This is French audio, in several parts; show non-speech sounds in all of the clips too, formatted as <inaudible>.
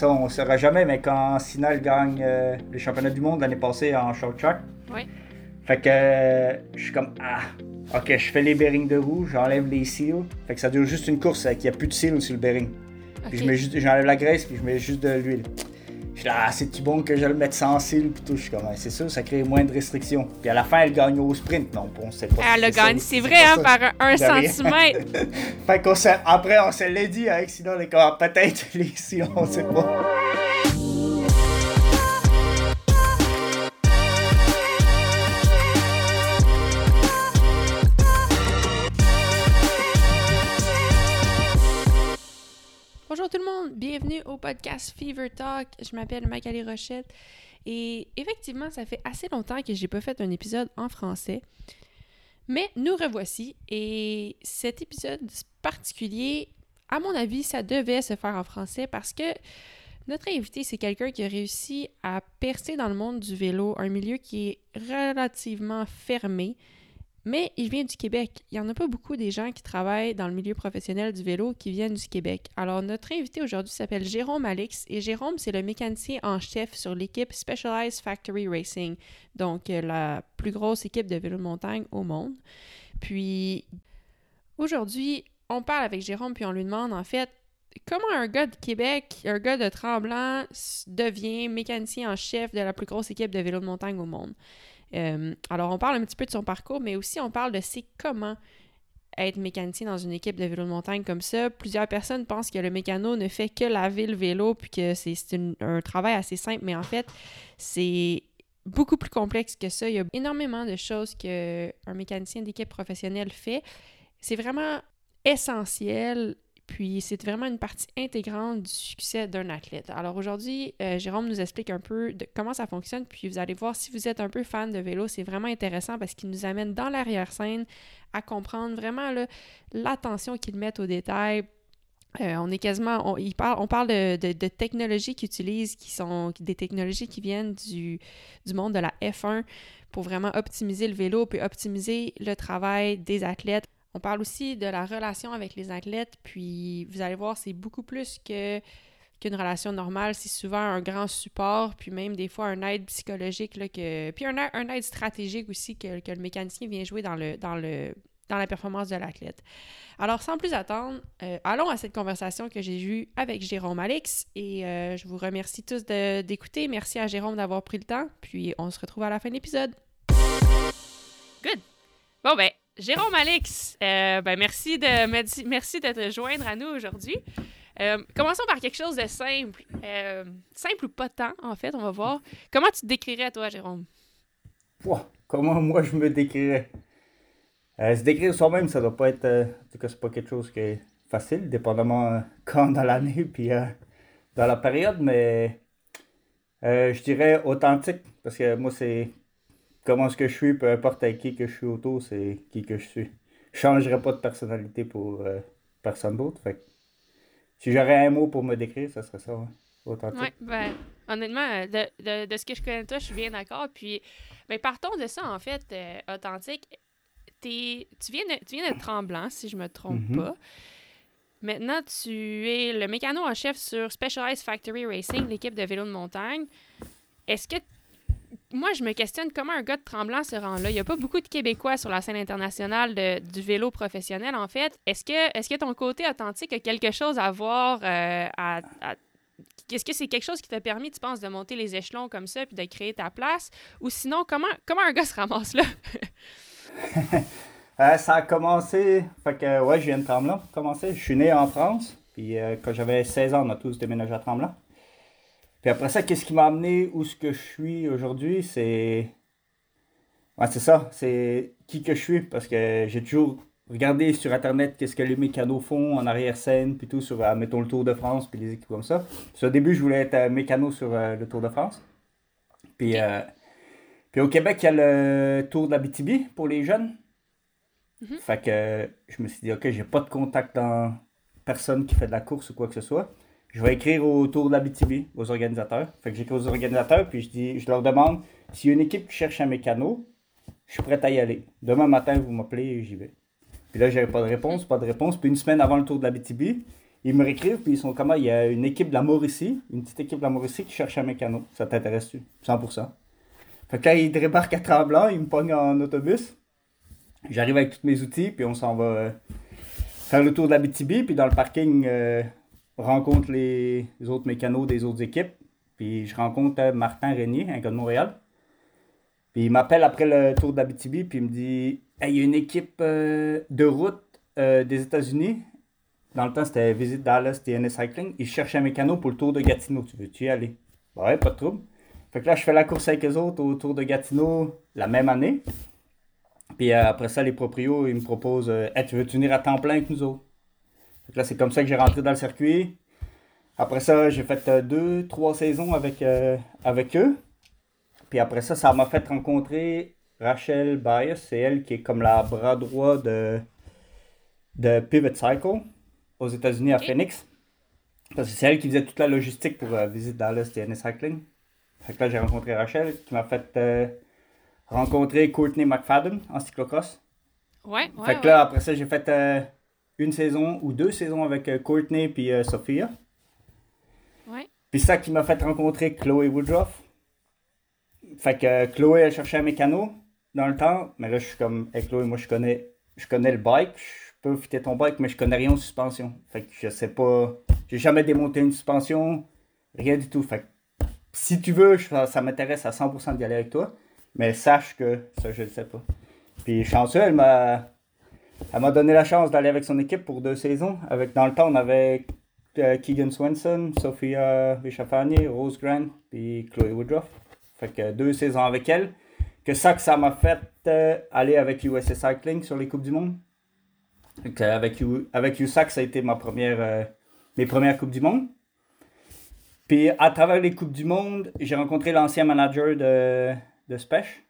ça, on ne saura jamais, mais quand Sinal gagne euh, le championnat du monde l'année passée en short track, Oui. fait que euh, je suis comme Ah, ok, je fais les bearings de roue, j'enlève les seals. Fait que ça dure juste une course, qu'il n'y a plus de seals sur le bearing. Puis je Ok. mets juste, j'enlève la graisse, puis je mets juste de l'huile. Là, ah, c'est-tu bon que je le mette sans cils, puis tout? Je suis comme, Ah, c'est sûr, ça crée moins de restrictions. Puis à la fin, elle gagne au sprint. Non, on sait pas. Elle si a c'est vrai, hein, par un, centimètre. <laughs> Fait qu'on après, on se l'est dit avec sinon les peut-être <laughs> les si on sait pas. Bienvenue au podcast Fever Talk. Je m'appelle Magali Rochette et effectivement, ça fait assez longtemps que j'ai pas fait un épisode en français. Mais nous revoici et cet épisode particulier, à mon avis, ça devait se faire en français parce que notre invité, c'est quelqu'un qui a réussi à percer dans le monde du vélo, un milieu qui est relativement fermé. Mais il vient du Québec. Il n'y en a pas beaucoup des gens qui travaillent dans le milieu professionnel du vélo qui viennent du Québec. Alors, notre invité aujourd'hui s'appelle Jérôme Alix et Jérôme, c'est le mécanicien en chef sur l'équipe Specialized Factory Racing, donc euh, la plus grosse équipe de vélo de montagne au monde. Puis, aujourd'hui, on parle avec Jérôme puis on lui demande en fait comment un gars de Québec, un gars de Tremblant, devient mécanicien en chef de la plus grosse équipe de vélo de montagne au monde? Euh, alors, on parle un petit peu de son parcours, mais aussi on parle de c'est comment être mécanicien dans une équipe de vélo de montagne comme ça. Plusieurs personnes pensent que le mécano ne fait que laver le vélo, puis que c'est un travail assez simple, mais en fait, c'est beaucoup plus complexe que ça. Il y a énormément de choses qu'un mécanicien d'équipe professionnelle fait. C'est vraiment essentiel, puis c'est vraiment une partie intégrante du succès d'un athlète. Alors aujourd'hui, euh, Jérôme nous explique un peu comment ça fonctionne, puis vous allez voir si vous êtes un peu fan de vélo, c'est vraiment intéressant parce qu'il nous amène dans l'arrière-scène à comprendre vraiment l'attention qu'ils mettent aux détails. Euh, on est quasiment, on, parle, on parle de technologies qu'ils utilisent, qui sont des technologies qui viennent du, du monde de la F1 pour vraiment optimiser le vélo, puis optimiser le travail des athlètes. On parle aussi de la relation avec les athlètes, puis vous allez voir, c'est beaucoup plus que qu'une relation normale, c'est souvent un grand support, puis même des fois un aide psychologique, là, puis un, aide stratégique aussi que, que le mécanicien vient jouer dans, le, dans, le, dans la performance de l'athlète. Alors, sans plus attendre, euh, allons à cette conversation que j'ai eue avec Jérôme Alix, et euh, je vous remercie tous d'écouter. Merci à Jérôme d'avoir pris le temps, puis on se retrouve à la fin de l'épisode. Good! Bon, ben, Jérôme Alix, euh, ben, merci de, merci de te joindre à nous aujourd'hui. Euh, commençons par quelque chose de simple. Euh, simple ou pas tant, en fait, on va voir. Comment tu te décrirais, toi, Jérôme? Pouah, comment moi je me décrirais? Se décrire soi-même, ça doit pas être. en tout cas, c'est pas quelque chose qui est facile, dépendamment <laughs> quand dans l'année puis dans la période, mais je dirais authentique, parce que moi, c'est comment est-ce que je suis, peu importe avec qui que je suis autour, c'est qui que je suis. Je changerais pas de personnalité pour euh, personne d'autre. Fait si j'aurais un mot pour me décrire, ça serait ça, ouais. authentique. Ben, honnêtement, euh, de, de, de ce que je connais de toi, je suis bien d'accord. Puis, ben, partons de ça, en fait, euh, authentique. T'es- tu, viens de, tu viens de Tremblant, si je me trompe Mhm. pas. Maintenant, tu es le mécano en chef sur Specialized Factory Racing, l'équipe de vélo de montagne. Est-ce que. Moi, je me questionne comment un gars de Tremblant se rend là. Il n'y a pas beaucoup de Québécois sur la scène internationale du vélo professionnel, en fait. Est-ce que, est que ton côté authentique a quelque chose à voir euh, est-ce que c'est quelque chose qui t'a permis, tu penses, de monter les échelons comme ça puis de créer ta place? Ou sinon, comment, comment un gars se ramasse là? <laughs> Euh, ça a commencé, fait que ouais, je viens de Tremblant. Je suis né en France, puis euh, quand j'avais 16 ans, on a tous déménagé à Tremblant. Puis après ça, qu'est-ce qui m'a amené où ce que je suis aujourd'hui, c'est... Ouais, c'est ça, c'est qui que je suis, parce que j'ai toujours regardé sur Internet qu'est-ce que les mécanos font en arrière-scène, puis tout, sur, euh, mettons, le Tour de France, puis les équipes comme ça. Puis au début, je voulais être euh, mécano sur euh, le Tour de France. Puis, euh, puis au Québec, il y a le Tour d'Abitibi pour les jeunes. Fait que je me suis dit, OK, j'ai pas de contact dans personne qui fait de la course ou quoi que ce soit. Je vais écrire au Tour d'Abitibi, aux organisateurs. Fait que j'écris aux organisateurs, puis je dis, je leur demande s'il y a une équipe qui cherche un mécano, je suis prêt à y aller. Demain matin, vous m'appelez et j'y vais. Puis là, j'avais pas de réponse, pas de réponse. Puis une semaine avant le Tour d'Abitibi, ils me réécrivent, puis ils sont comment Il y a une équipe de la Mauricie, une petite équipe de la Mauricie qui cherche un mécano. Ça t'intéresse-tu? 100%. Fait que là, ils débarquent à Tremblant, ils me pognent en autobus. J'arrive avec tous mes outils, puis on s'en va euh, faire le tour de la BTB, puis dans le parking, euh, rencontre les, autres mécanos des autres équipes. Puis je rencontre euh, Martin Régnier, un gars de Montréal. Puis il m'appelle après le tour BTB, puis il me dit il y a une équipe de route des États-Unis dans le temps, c'était Visite Dallas, TNS Cycling. Ils cherchaient un mécano pour le Tour de Gatineau. Tu veux-tu y aller? Ouais, pas de trouble. Fait que là, je fais la course avec eux autres au Tour de Gatineau la même année. Puis euh, après ça, les proprios, ils me proposent euh, tu veux venir à temps plein avec nous autres? Que là, c'est comme ça que j'ai rentré dans le circuit. Après ça, j'ai fait euh, deux, trois saisons avec, avec eux. Puis après ça, ça m'a fait rencontrer Rachel Bias. C'est elle qui est comme la bras droit de, de Pivot Cycle aux États-Unis à Phoenix. Parce que c'est elle qui faisait toute la logistique pour euh, visiter Dallas TNS Cycling. Fait que là, j'ai rencontré Rachel qui m'a fait euh, rencontrer Courtney McFadden en cyclocross. Ouais, ouais. Fait que là, après ça, j'ai fait euh, une saison ou deux saisons avec Courtney puis Sophia. Ouais. Puis ça qui m'a fait rencontrer Chloé Woodruff. Fait que Chloé, elle cherchait un mécano dans le temps. Mais là, je suis comme, hey, Chloé, moi, je connais, je connais le bike peux fitter ton bike, mais je connais rien aux suspensions. Fait que je sais pas. J'ai jamais démonté une suspension, rien du tout. Fait que si tu veux, ça, m'intéresse à 100% d'y aller avec toi, mais sache que ça, je le sais pas. Puis chanceux, elle m'a. Elle m'a donné la chance d'aller avec son équipe pour deux saisons. Avec, dans le temps, on avait euh, Keegan Swenson, Sophia Vichafani, Rose Grant, puis Chloé Woodruff. Fait que deux saisons avec elle. Que ça que ça m'a fait euh, aller avec USA Cycling sur les Coupes du Monde avec, avec USAC, ça a été ma première, euh, mes premières Coupes du Monde. Puis à travers les Coupes du Monde, j'ai rencontré l'ancien manager de, de Spech,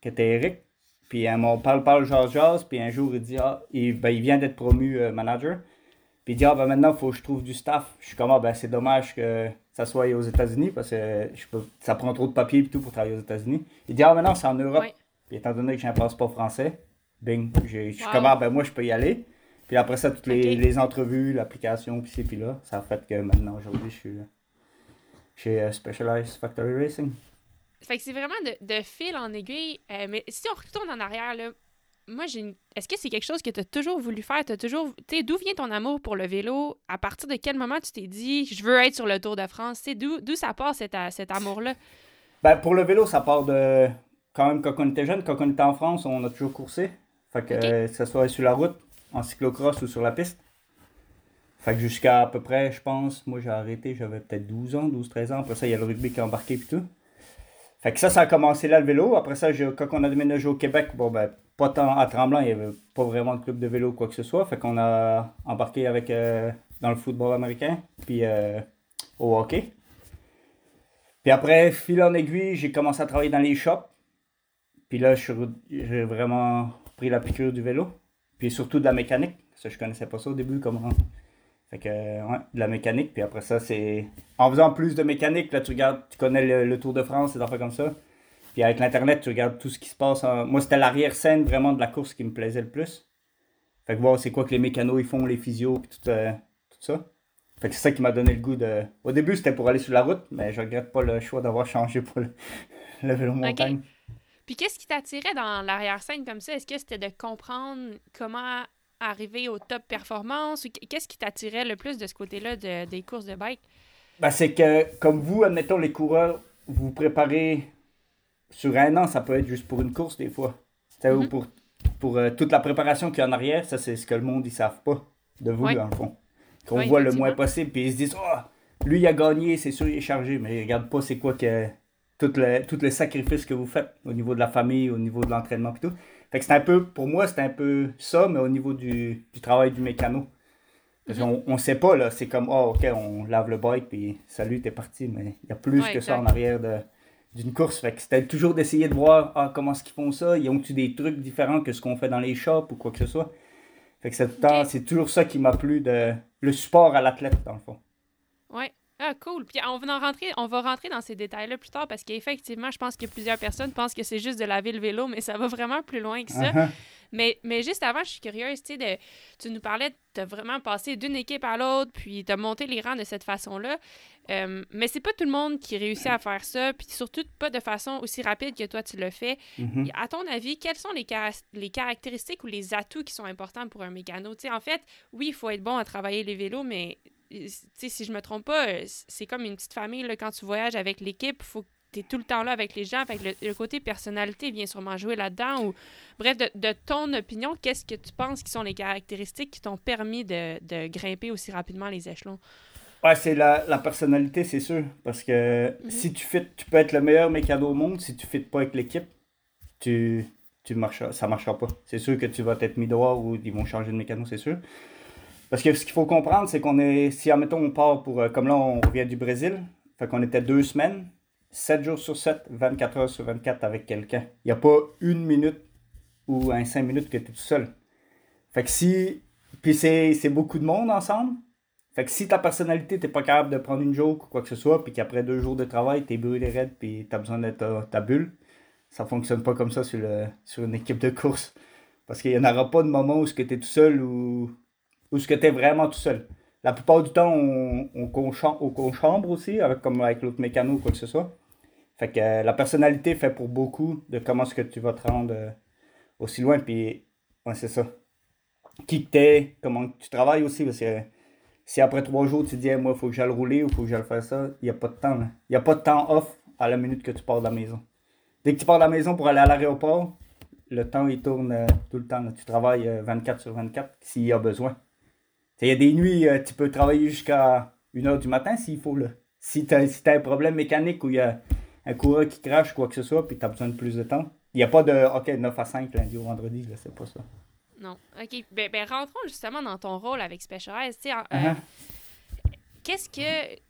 qui était Eric. Puis on parle, parle, jazz, jazz. Puis un jour, il dit, ah, il, ben, il vient d'être promu euh, manager. Puis il dit, ah, ben maintenant, il faut que je trouve du staff. Je suis comme, ah, ben c'est dommage que ça soit aux États-Unis parce que je peux, ça prend trop de papier et tout pour travailler aux États-Unis. Il dit, ah, maintenant, c'est en Europe. Puis étant donné que j'ai un passeport français, Bing. Je suis comme, ah, ben moi, je peux y aller. Puis après ça, toutes les, les entrevues, l'application, puis c'est puis là, ça a fait que maintenant, aujourd'hui, je suis chez euh, Specialized Factory Racing. Fait que c'est vraiment de, de, fil en aiguille. Euh, mais si on retourne en arrière, là, moi, j'ai est-ce que c'est quelque chose que tu as toujours voulu faire? As toujours... Tu d'où vient ton amour pour le vélo? À partir de quel moment tu t'es dit, je veux être sur le Tour de France? D'où, d'où ça part, cet, cet amour-là? Ben, pour le vélo, ça part de... Quand même, quand on était jeune, quand on était en France, on a toujours coursé. Fait que, ce soit sur la route, en cyclocross ou sur la piste. Fait que jusqu'à à peu près, je pense, moi j'ai arrêté, j'avais peut-être 12 ans, 12-13 ans. Après ça, il y a le rugby qui est embarqué et tout. Fait que ça, ça a commencé là le vélo. Après ça, quand on a déménagé au Québec, bon ben, pas tant à Tremblant, il n'y avait pas vraiment de club de vélo ou quoi que ce soit. Fait qu'on a embarqué avec euh, dans le football américain, puis euh, au hockey. Puis après, fil en aiguille, j'ai commencé à travailler dans les shops. Puis là, j'ai vraiment pris la piqûre du vélo. Puis surtout de la mécanique. Ça, je connaissais pas ça au début, comment. Fait que, ouais, de la mécanique. Puis après ça, c'est. En faisant plus de mécanique, là, tu regardes, tu connais le, Tour de France, des affaires comme ça. Puis avec l'Internet, tu regardes tout ce qui se passe. Moi, c'était l'arrière-scène vraiment de la course qui me plaisait le plus. Fait que voir c'est quoi que les mécanos ils font, les physios, puis tout, euh, tout ça. Fait que c'est ça qui m'a donné le goût de. Au début, c'était pour aller sur la route, mais je regrette pas le choix d'avoir changé pour le, <laughs> vélo montagne. Puis qu'est-ce qui t'attirait dans l'arrière-scène comme ça? Est-ce que c'était de comprendre comment arriver au top performance? Ou qu'est-ce qui t'attirait le plus de ce côté-là des courses de bike? Ben, c'est que, comme vous, admettons, les coureurs, vous vous préparez sur un an, ça peut être juste pour une course des fois. Ou mm-hmm. pour, pour euh, toute la préparation qu'il y a en arrière, ça c'est ce que le monde ils savent pas de vous, dans le fond. Qu'on voit le moins possible, puis ils se disent, oh, lui il a gagné, c'est sûr il est chargé, mais ils regardent pas c'est quoi que tous les, les sacrifices que vous faites au niveau de la famille, au niveau de l'entraînement et tout. Fait que c'est un peu, pour moi, c'est un peu ça, mais au niveau du, du travail du mécano. Parce qu'on on sait pas, là, c'est comme, oh, ok, on lave le bike, puis salut, t'es parti, mais il y a plus que ça en arrière de, d'une course. Fait que c'était toujours d'essayer de voir, ah, comment est-ce qu'ils font ça, ils ont-tu des trucs différents que ce qu'on fait dans les shops ou quoi que ce soit? Fait que c'est, c'est toujours ça qui m'a plu, de, le support à l'athlète, dans le fond. Ouais. Ah, cool. Puis on va, rentrer, on va rentrer dans ces détails-là plus tard parce qu'effectivement, je pense que plusieurs personnes pensent que c'est juste de laver le vélo, mais ça va vraiment plus loin que ça. Uh-huh. Mais, mais juste avant, je suis curieuse, tu sais, tu nous parlais de vraiment passer d'une équipe à l'autre, puis de monter les rangs de cette façon-là. Euh, mais c'est pas tout le monde qui réussit à faire ça, puis surtout pas de façon aussi rapide que toi tu le fais. Mhm. À ton avis, quelles sont les, les caractéristiques ou les atouts qui sont importants pour un mécano? Tu sais, en fait, oui, il faut être bon à travailler les vélos, mais tu si je me trompe pas, euh, c'est comme une petite famille, là, quand tu voyages avec l'équipe, faut que tu es tout le temps là avec les gens. Fait que le, le côté personnalité vient sûrement jouer là-dedans. Ou... Bref, de, de ton opinion, qu'est-ce que tu penses qui sont les caractéristiques qui t'ont permis de, de grimper aussi rapidement les échelons? Ouais, c'est la, la personnalité, c'est sûr. Parce que Mhm. si tu fit, tu peux être le meilleur mécano au monde. Si tu ne pas avec l'équipe, tu, tu marcheras, ça ne marchera pas. C'est sûr que tu vas être mis dehors ou ils vont changer de mécano, c'est sûr. Parce que ce qu'il faut comprendre, c'est qu'on est. Si, admettons, on part pour. euh, Comme là, on revient du Brésil. Fait qu'on était deux semaines, 7 jours sur 7, 24 heures sur 24 avec quelqu'un. Il n'y a pas une minute ou un 5 minutes que tu es tout seul. Fait que si. Puis c'est beaucoup de monde ensemble. Fait que si ta personnalité, t'es pas capable de prendre une joke ou quoi que ce soit, puis qu'après deux jours de travail, t'es brûlé raide, puis t'as besoin d'être ta, bulle, ça fonctionne pas comme ça sur, le, sur une équipe de course. Parce qu'il y en aura pas de moment où que t'es tout seul ou où ce que t'es vraiment tout seul. La plupart du temps, on, on, conchambre, on conchambre aussi, avec, comme avec l'autre mécano ou quoi que ce soit. Fait que euh, la personnalité fait pour beaucoup de comment est-ce que tu vas te rendre euh, aussi loin, puis ouais, c'est ça. Qui t'es, comment tu travailles aussi, parce que si après trois jours tu dis, moi, il faut que j'aille rouler ou il faut que j'aille faire ça, il n'y a pas de temps. Il n'y a pas de temps off à la minute que tu pars de la maison. Dès que tu pars de la maison pour aller à l'aéroport, le temps il tourne euh, tout le temps. Tu travailles euh, 24 sur 24 s'il y a besoin. Il y a des nuits, euh, tu peux travailler jusqu'à 1h du matin s'il faut. Là. Si tu as, si t'as un problème mécanique ou il y a un coureur qui crache, quoi que ce soit, puis tu as besoin de plus de temps, il n'y a pas de OK, 9 à 5 lundi au vendredi, là, c'est pas ça. Non. OK. Ben, ben, rentrons justement dans ton rôle avec Specialized. Euh, Uh-huh. Qu'est-ce que.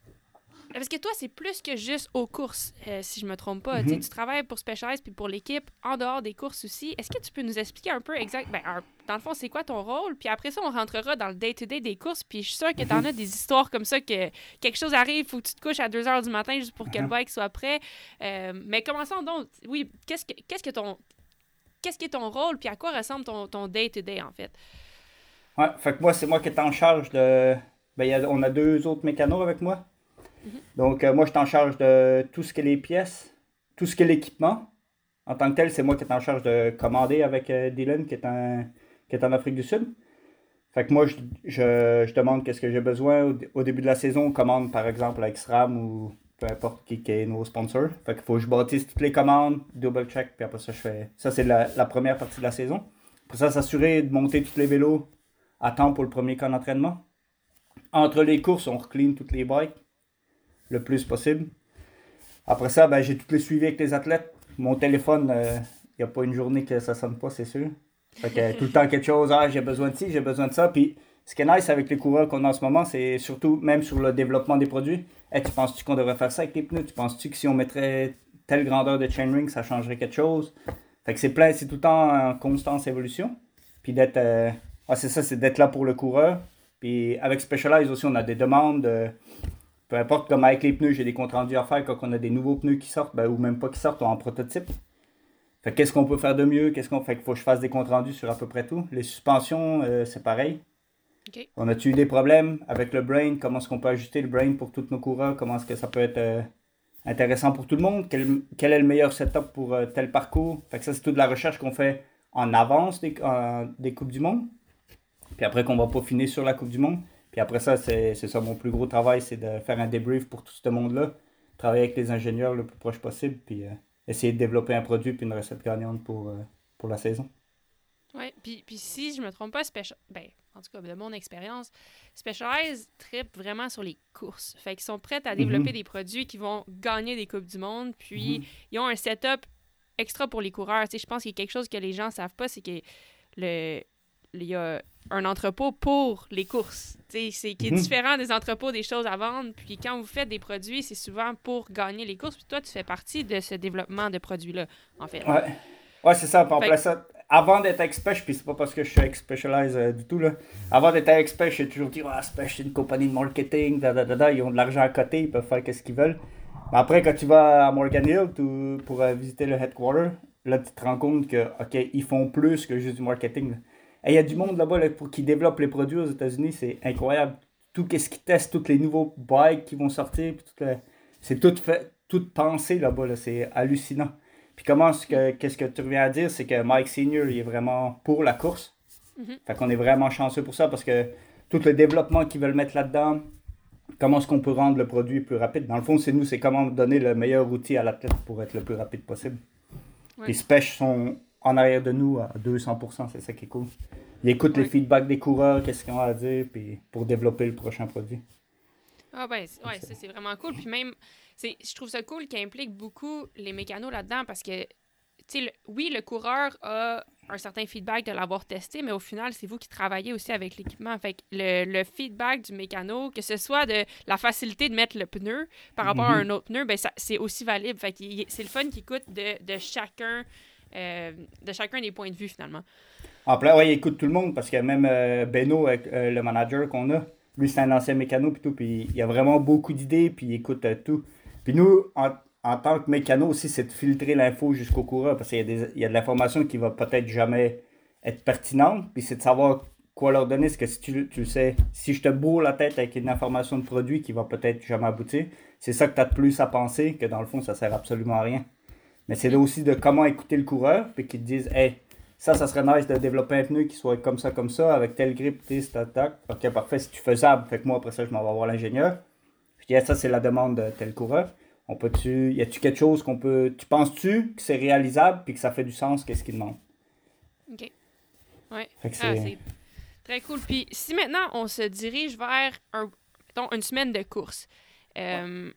Parce que toi, c'est plus que juste aux courses, euh, si je me trompe pas. Mhm. Tu travailles pour Specialized puis pour l'équipe en dehors des courses aussi. Est-ce que tu peux nous expliquer un peu exact, ben, un- dans le fond, c'est quoi ton rôle? Puis après ça, on rentrera dans le day-to-day des courses. Puis je suis sûre que tu en as des histoires comme ça que quelque chose arrive, faut que tu te couches à 2 heures du matin juste pour que le Mhm. bike soit prêt. Euh, mais commençons donc. Oui, qu'est-ce que, qu'est-ce que ton. Qu'est-ce qui est ton rôle, puis à quoi ressemble ton, day-to-day, en fait? Ouais, fait que moi, c'est moi qui est en charge de. Ben, il y a- on a deux autres mécanos avec moi. Donc, euh, moi, je suis en charge de tout ce qui est les pièces, tout ce qui est l'équipement. En tant que tel, c'est moi qui est en charge de commander avec euh, Dylan, qui est, en, Afrique du Sud. Fait que moi, je, demande qu'est-ce que j'ai besoin. Au, début de la saison, on commande par exemple avec SRAM ou peu importe qui, est nos sponsors. Fait qu'il faut que je bâtisse toutes les commandes, double check, puis après ça, je fais. Ça, c'est la, première partie de la saison. Après ça, s'assurer de monter tous les vélos à temps pour le premier camp d'entraînement. Entre les courses, on recline toutes les bikes le plus possible. Après ça, ben, j'ai tous les suivis avec les athlètes. Mon téléphone, il n'y a pas une journée que ça sonne pas, c'est sûr. Fait que tout le temps quelque chose, ah, j'ai besoin de ci, j'ai besoin de ça. Puis ce qui est nice avec les coureurs qu'on a en ce moment, c'est surtout même sur le développement des produits. Hey, tu penses-tu qu'on devrait faire ça avec les pneus? Tu penses-tu que si on mettrait telle grandeur de chainring, ça changerait quelque chose? Fait que c'est plein, c'est tout le temps en constante évolution. Puis d'être. euh, ah, c'est ça, c'est d'être là pour le coureur. Puis avec Specialized aussi, on a des demandes. de- peu importe, comme avec les pneus, j'ai des comptes rendus à faire quand on a des nouveaux pneus qui sortent, ben, ou même pas qui sortent, en prototype. Fait qu'est-ce qu'on peut faire de mieux? Qu'est-ce qu'on fait? qu'il faut que je fasse des comptes rendus sur à peu près tout. Les suspensions, euh, c'est pareil. On a-tu eu des problèmes avec le brain? Comment est-ce qu'on peut ajuster le brain pour tous nos coureurs? Comment est-ce que ça peut être euh, intéressant pour tout le monde? Quel, quel est le meilleur setup pour euh, tel parcours? Fait que ça, c'est toute la recherche qu'on fait en avance des, des Coupes du Monde. Puis après qu'on va peaufiner sur la Coupe du Monde. Puis après ça, c'est ça mon plus gros travail, c'est de faire un débrief pour tout ce monde-là. Travailler avec les ingénieurs le plus proche possible. Puis euh, essayer de développer un produit puis une recette gagnante pour, euh, pour la saison. Oui, puis, puis si je me trompe pas, Special... ben, en tout cas, de mon expérience, Specialized trip vraiment sur les courses. Fait qu'ils sont prêts à développer Mhm. des produits qui vont gagner des Coupes du Monde, puis Mhm. ils ont un setup extra pour les coureurs. Tu sais, je pense qu'il y a quelque chose que les gens savent pas, c'est que le... il y a un entrepôt pour les courses, c'est qui est Mhm. différent des entrepôts des choses à vendre. Puis quand vous faites des produits, c'est souvent pour gagner les courses. Puis toi, tu fais partie de ce développement de produits-là, en fait. Ouais, ouais c'est ça. Puis Fait- ça, avant d'être expert, puis c'est pas parce que je suis expecialize euh, du tout, là. Avant d'être expert, j'ai toujours dit, ah, c'est une compagnie de marketing, da, da, da, da, ils ont de l'argent à côté, ils peuvent faire ce qu'ils veulent. Mais après, quand tu vas à Morgan Hill tu- pour euh, visiter le headquarter, là, tu te rends compte que, OK, ils font plus que juste du marketing. Il y a du monde là-bas là, pour qui développe les produits aux États-Unis, c'est incroyable. Tout ce qu'ils testent, tous les nouveaux bikes qui vont sortir, c'est tout fait, tout pensé là-bas, là, c'est hallucinant. Puis comment ce que qu'est-ce que tu reviens à dire, c'est que Mike Senior il est vraiment pour la course. Mm-hmm. Fait qu'on est vraiment chanceux pour ça parce que tout le développement qu'ils veulent mettre là-dedans, comment est-ce qu'on peut rendre le produit plus rapide? Dans le fond, c'est nous, c'est comment donner le meilleur outil à l'athlète pour être le plus rapide possible. Les Spech sont en arrière de nous à 200%, c'est ça qui est cool. Ils écoutent les feedbacks des coureurs, qu'est-ce qu'ils ont à dire, puis pour développer le prochain produit. Ah ben, ouais, ça c'est vraiment cool. Puis même, je trouve ça cool qu'il implique beaucoup les mécanos là-dedans parce que, tu sais, oui, le coureur a un certain feedback de l'avoir testé, mais au final, c'est vous qui travaillez aussi avec l'équipement. Fait que le, feedback du mécano, que ce soit de la facilité de mettre le pneu par rapport à mhm. un autre pneu, ben c'est aussi valide. Fait que c'est le fun qui coûte de, de chacun euh, de chacun des points de vue finalement. En plein, oui, il écoute tout le monde parce que même euh, Beno, euh, le manager qu'on a, lui c'est un ancien mécano puis tout, puis il a vraiment beaucoup d'idées puis il écoute tout. Puis nous, en, tant que mécano aussi, c'est de filtrer l'info jusqu'au coureur parce qu'il y, a de l'information qui va peut-être jamais être pertinente. Puis c'est de savoir quoi leur donner. Parce que si tu, tu, le sais, si je te bourre la tête avec une information de produit qui va peut-être jamais aboutir, c'est ça que tu as de plus à penser que dans le fond, ça sert absolument à rien. Mais c'est là aussi de comment écouter le coureur, puis qu'ils te disent, hey, ça, ça serait nice de développer un pneu qui soit comme ça, comme ça, avec tel grip, tel tac. Ok, parfait, tu faisable, fait que moi, après ça, je m'en vais voir l'ingénieur. Je dis, ça, c'est la demande de tel coureur. On peut-tu, y a-tu quelque chose qu'on peut, tu penses-tu que c'est réalisable puis que ça fait du sens, qu'est-ce qu'il demande? OK. Ouais. Ah, c'est très cool. Puis si maintenant on se dirige vers un, une semaine de course, euh,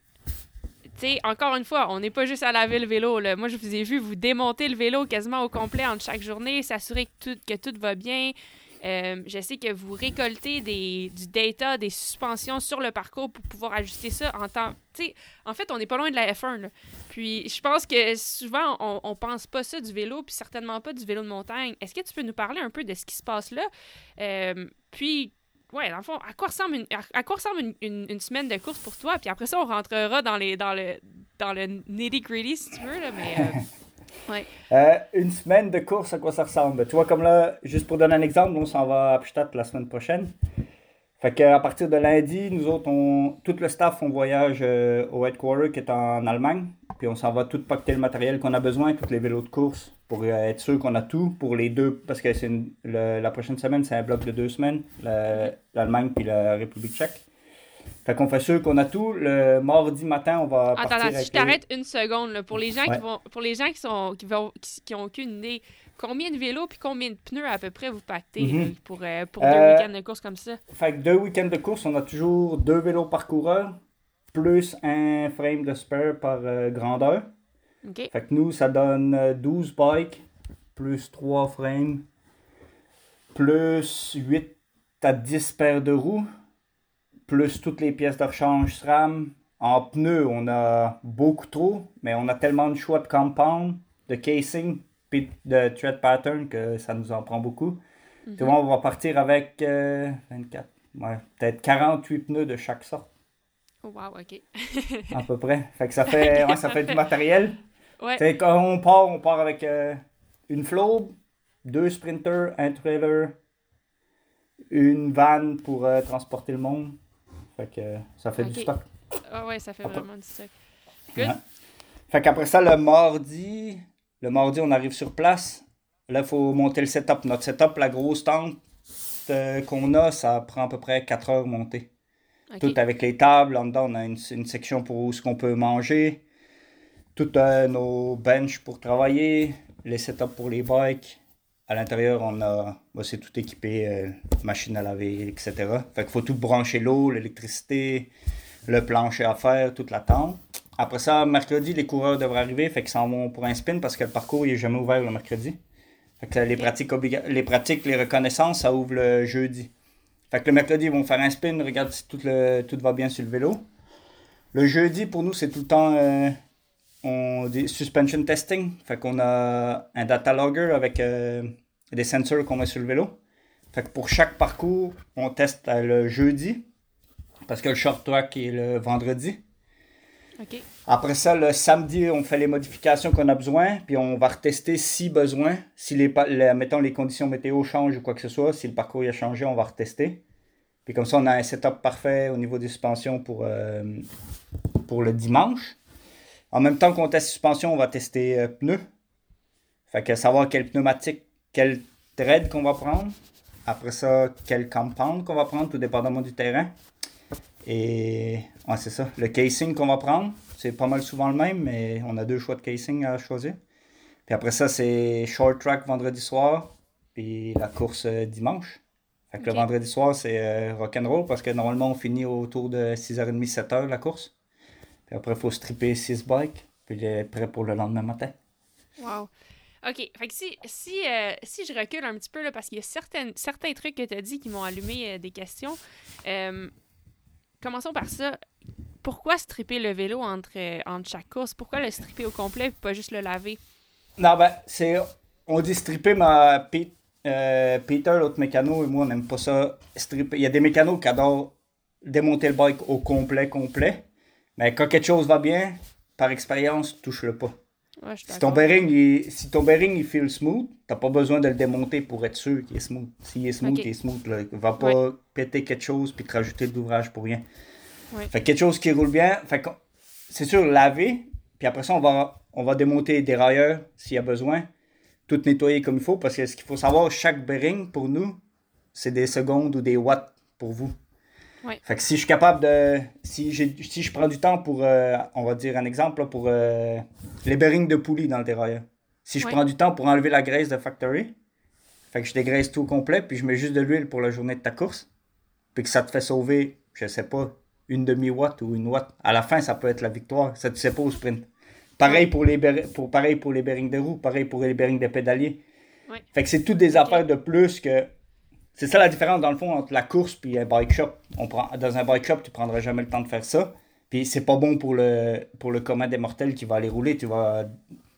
sais, encore une fois, on n'est pas juste à laver le vélo. Là. Moi, je vous ai vu vous démonter le vélo quasiment au complet entre chaque journée, s'assurer que tout, va bien, euh, je sais que vous récoltez des, du data, des suspensions sur le parcours pour pouvoir ajuster ça en temps. en fait, on n'est pas loin de la F1. Puis je pense que souvent, on, ne pense pas ça du vélo, puis certainement pas du vélo de montagne. Est-ce que tu peux nous parler un peu de ce qui se passe là? Euh, puis, ouais, dans le fond, à quoi ressemble, une, à, quoi ressemble une, semaine de course pour toi? Puis après ça, on rentrera dans, les, dans le, dans le nitty-gritty, si tu veux. Là, mais, euh, <laughs> Euh, une semaine de course, à quoi ça ressemble? Tu vois, comme là, juste pour donner un exemple, on s'en va à Pstadt la semaine prochaine. Fait qu'à partir de lundi, nous autres, on, tout le staff, on voyage euh, au headquarter qui est en Allemagne. Puis on s'en va tout pacter le matériel qu'on a besoin, tous les vélos de course, pour euh, être sûr qu'on a tout pour les deux. Parce que c'est la prochaine semaine, c'est un bloc de deux semaines, l'Allemagne puis la République tchèque. Fait qu'on fait sûr qu'on a tout. Le mardi matin, on va. Attends, partir je t'arrête une seconde. Pour les gens qui vont. Pour les gens qui sont. qui vont. qui, ont aucune idée. Combien de vélos puis combien de pneus à peu près vous pactez mhm. pour, euh, pour deux euh, week-ends de course comme ça? Fait que deux week-ends de course, on a toujours deux vélos par coureur, plus un frame de spare par euh, grandeur. Fait que nous, ça donne 12 bikes, plus 3 frames, plus 8 à 10 paires de roues plus toutes les pièces de rechange SRAM. En pneus, on a beaucoup trop, mais on a tellement de choix de compound, de casing, puis de thread pattern que ça nous en prend beaucoup. Mm on va partir avec 24, euh, peut-être 48 pneus de chaque sorte. Oh, wow, ok. à peu près. Fait que ça fait, <laughs> ça fait du matériel. Ouais. quand on part, on part avec euh, une flow, deux sprinters, un trailer, une van pour euh, transporter le monde. Fait que ça fait du stock. Ah ouais, ça fait vraiment du stock. Good. Fait qu'après ça, le mardi, le mardi, on arrive sur place. Là, il faut monter le setup. Notre setup, la grosse tente euh, qu'on a, ça prend à peu près 4 heures Tout avec les tables. En dedans, on a une, section pour ce qu'on peut manger. Tout euh, nos benches pour travailler. Les setups pour les bikes. À l'intérieur, on a, bah, c'est tout équipé, euh, machine à laver, etc. Fait qu'il faut tout brancher l'eau, l'électricité, le plancher à faire, toute la tente. Après ça, mercredi, les coureurs devraient arriver, fait qu'ils s'en vont pour un spin parce que le parcours n'est jamais ouvert le mercredi. Fait que les pratiques, les pratiques, les reconnaissances, ça ouvre le jeudi. Fait que le mercredi, ils vont faire un spin, regarde si tout, le, tout va bien sur le vélo. Le jeudi, pour nous, c'est tout le temps euh, on, des suspension testing. Fait qu'on a un data logger avec euh, des sensors qu'on met sur le vélo. Fait que pour chaque parcours, on teste le jeudi. Parce que le short track est le vendredi. OK. Après ça, le samedi, on fait les modifications qu'on a besoin, puis on va retester si besoin. Si les, les- conditions météo changent ou quoi que ce soit, si le parcours a changé, on va retester. Puis comme ça, on a un setup parfait au niveau des suspensions pour, euh, pour le dimanche. En même temps qu'on teste suspension, on va tester euh, pneus. Fait que savoir quel pneumatique, quel thread qu'on va prendre. Après ça, quel compound qu'on va prendre, tout dépendamment du terrain. Et c'est ça. Le casing qu'on va prendre, c'est pas mal souvent le même, mais on a deux choix de casing à choisir. Puis après ça, c'est short track vendredi soir, puis la course euh, dimanche. Fait que le vendredi soir, c'est euh, rock'n'roll parce que normalement, on finit autour de 6h30, 7h la course. Puis après, il faut stripper 6 bikes, puis il est prêt pour le lendemain matin. Wow. OK. Fait que si, si, euh, si je recule un petit peu, là, parce qu'il y a certaines, certains trucs que tu as dit qui m'ont allumé euh, des questions. Euh, commençons par ça. Pourquoi stripper le vélo entre, euh, entre chaque course? Pourquoi le stripper au complet et pas juste le laver? Non, ben, c'est. On dit stripper, mais Pete- euh, Peter, l'autre mécano, et moi, on n'aime pas ça. Stripper. Il y a des mécanos qui adorent démonter le bike au complet, complet. Mais quand quelque chose va bien, par expérience, touche-le pas. Ouais, Si ton bearing, il, si ton bearing, il feel smooth, t'as pas besoin de le démonter pour être sûr qu'il est smooth. S'il est smooth, il est smooth. Là. Il va pas péter quelque chose puis te rajouter de l'ouvrage pour rien. Ouais. Fait que quelque chose qui roule bien. Fait que c'est sûr, laver. Puis après ça, on va, on va démonter les dérailleurs s'il y a besoin. Tout nettoyer comme il faut. Parce que ce qu'il faut savoir, chaque bearing, pour nous, c'est des secondes ou des watts pour vous. Fait que si je suis capable de. Si, si je prends du temps pour. euh, on va dire un exemple là, pour euh, les bearings de poulie dans le dérailleur. Si je prends du temps pour enlever la graisse de factory, fait que je dégraisse tout au complet, puis je mets juste de l'huile pour la journée de ta course, puis que ça te fait sauver, je sais pas, une demi-watt ou une watt. À la fin, ça peut être la victoire. Ça, tu sais pas au sprint. Pareil pour les, pour, pareil pour les bearings de roue, pareil pour les bearings de pédalier. Ouais. Fait que c'est toutes des affaires de plus que. C'est ça la différence dans le fond entre la course et un bike shop. On prend, dans un bike shop, tu prendras jamais le temps de faire ça. Puis c'est pas bon pour le, pour le commun des mortels qui va aller rouler. Tu vas,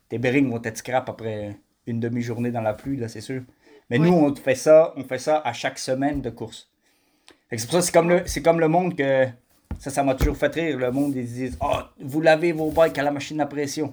tes bearings vont être scrap après une demi-journée dans la pluie, là, c'est sûr. Mais nous, on fait ça, on fait ça à chaque semaine de course. C'est pour ça c'est comme le, c'est comme le monde que. Ça, ça m'a toujours fait rire. Le monde, ils disent Ah, vous lavez vos bikes à la machine à pression.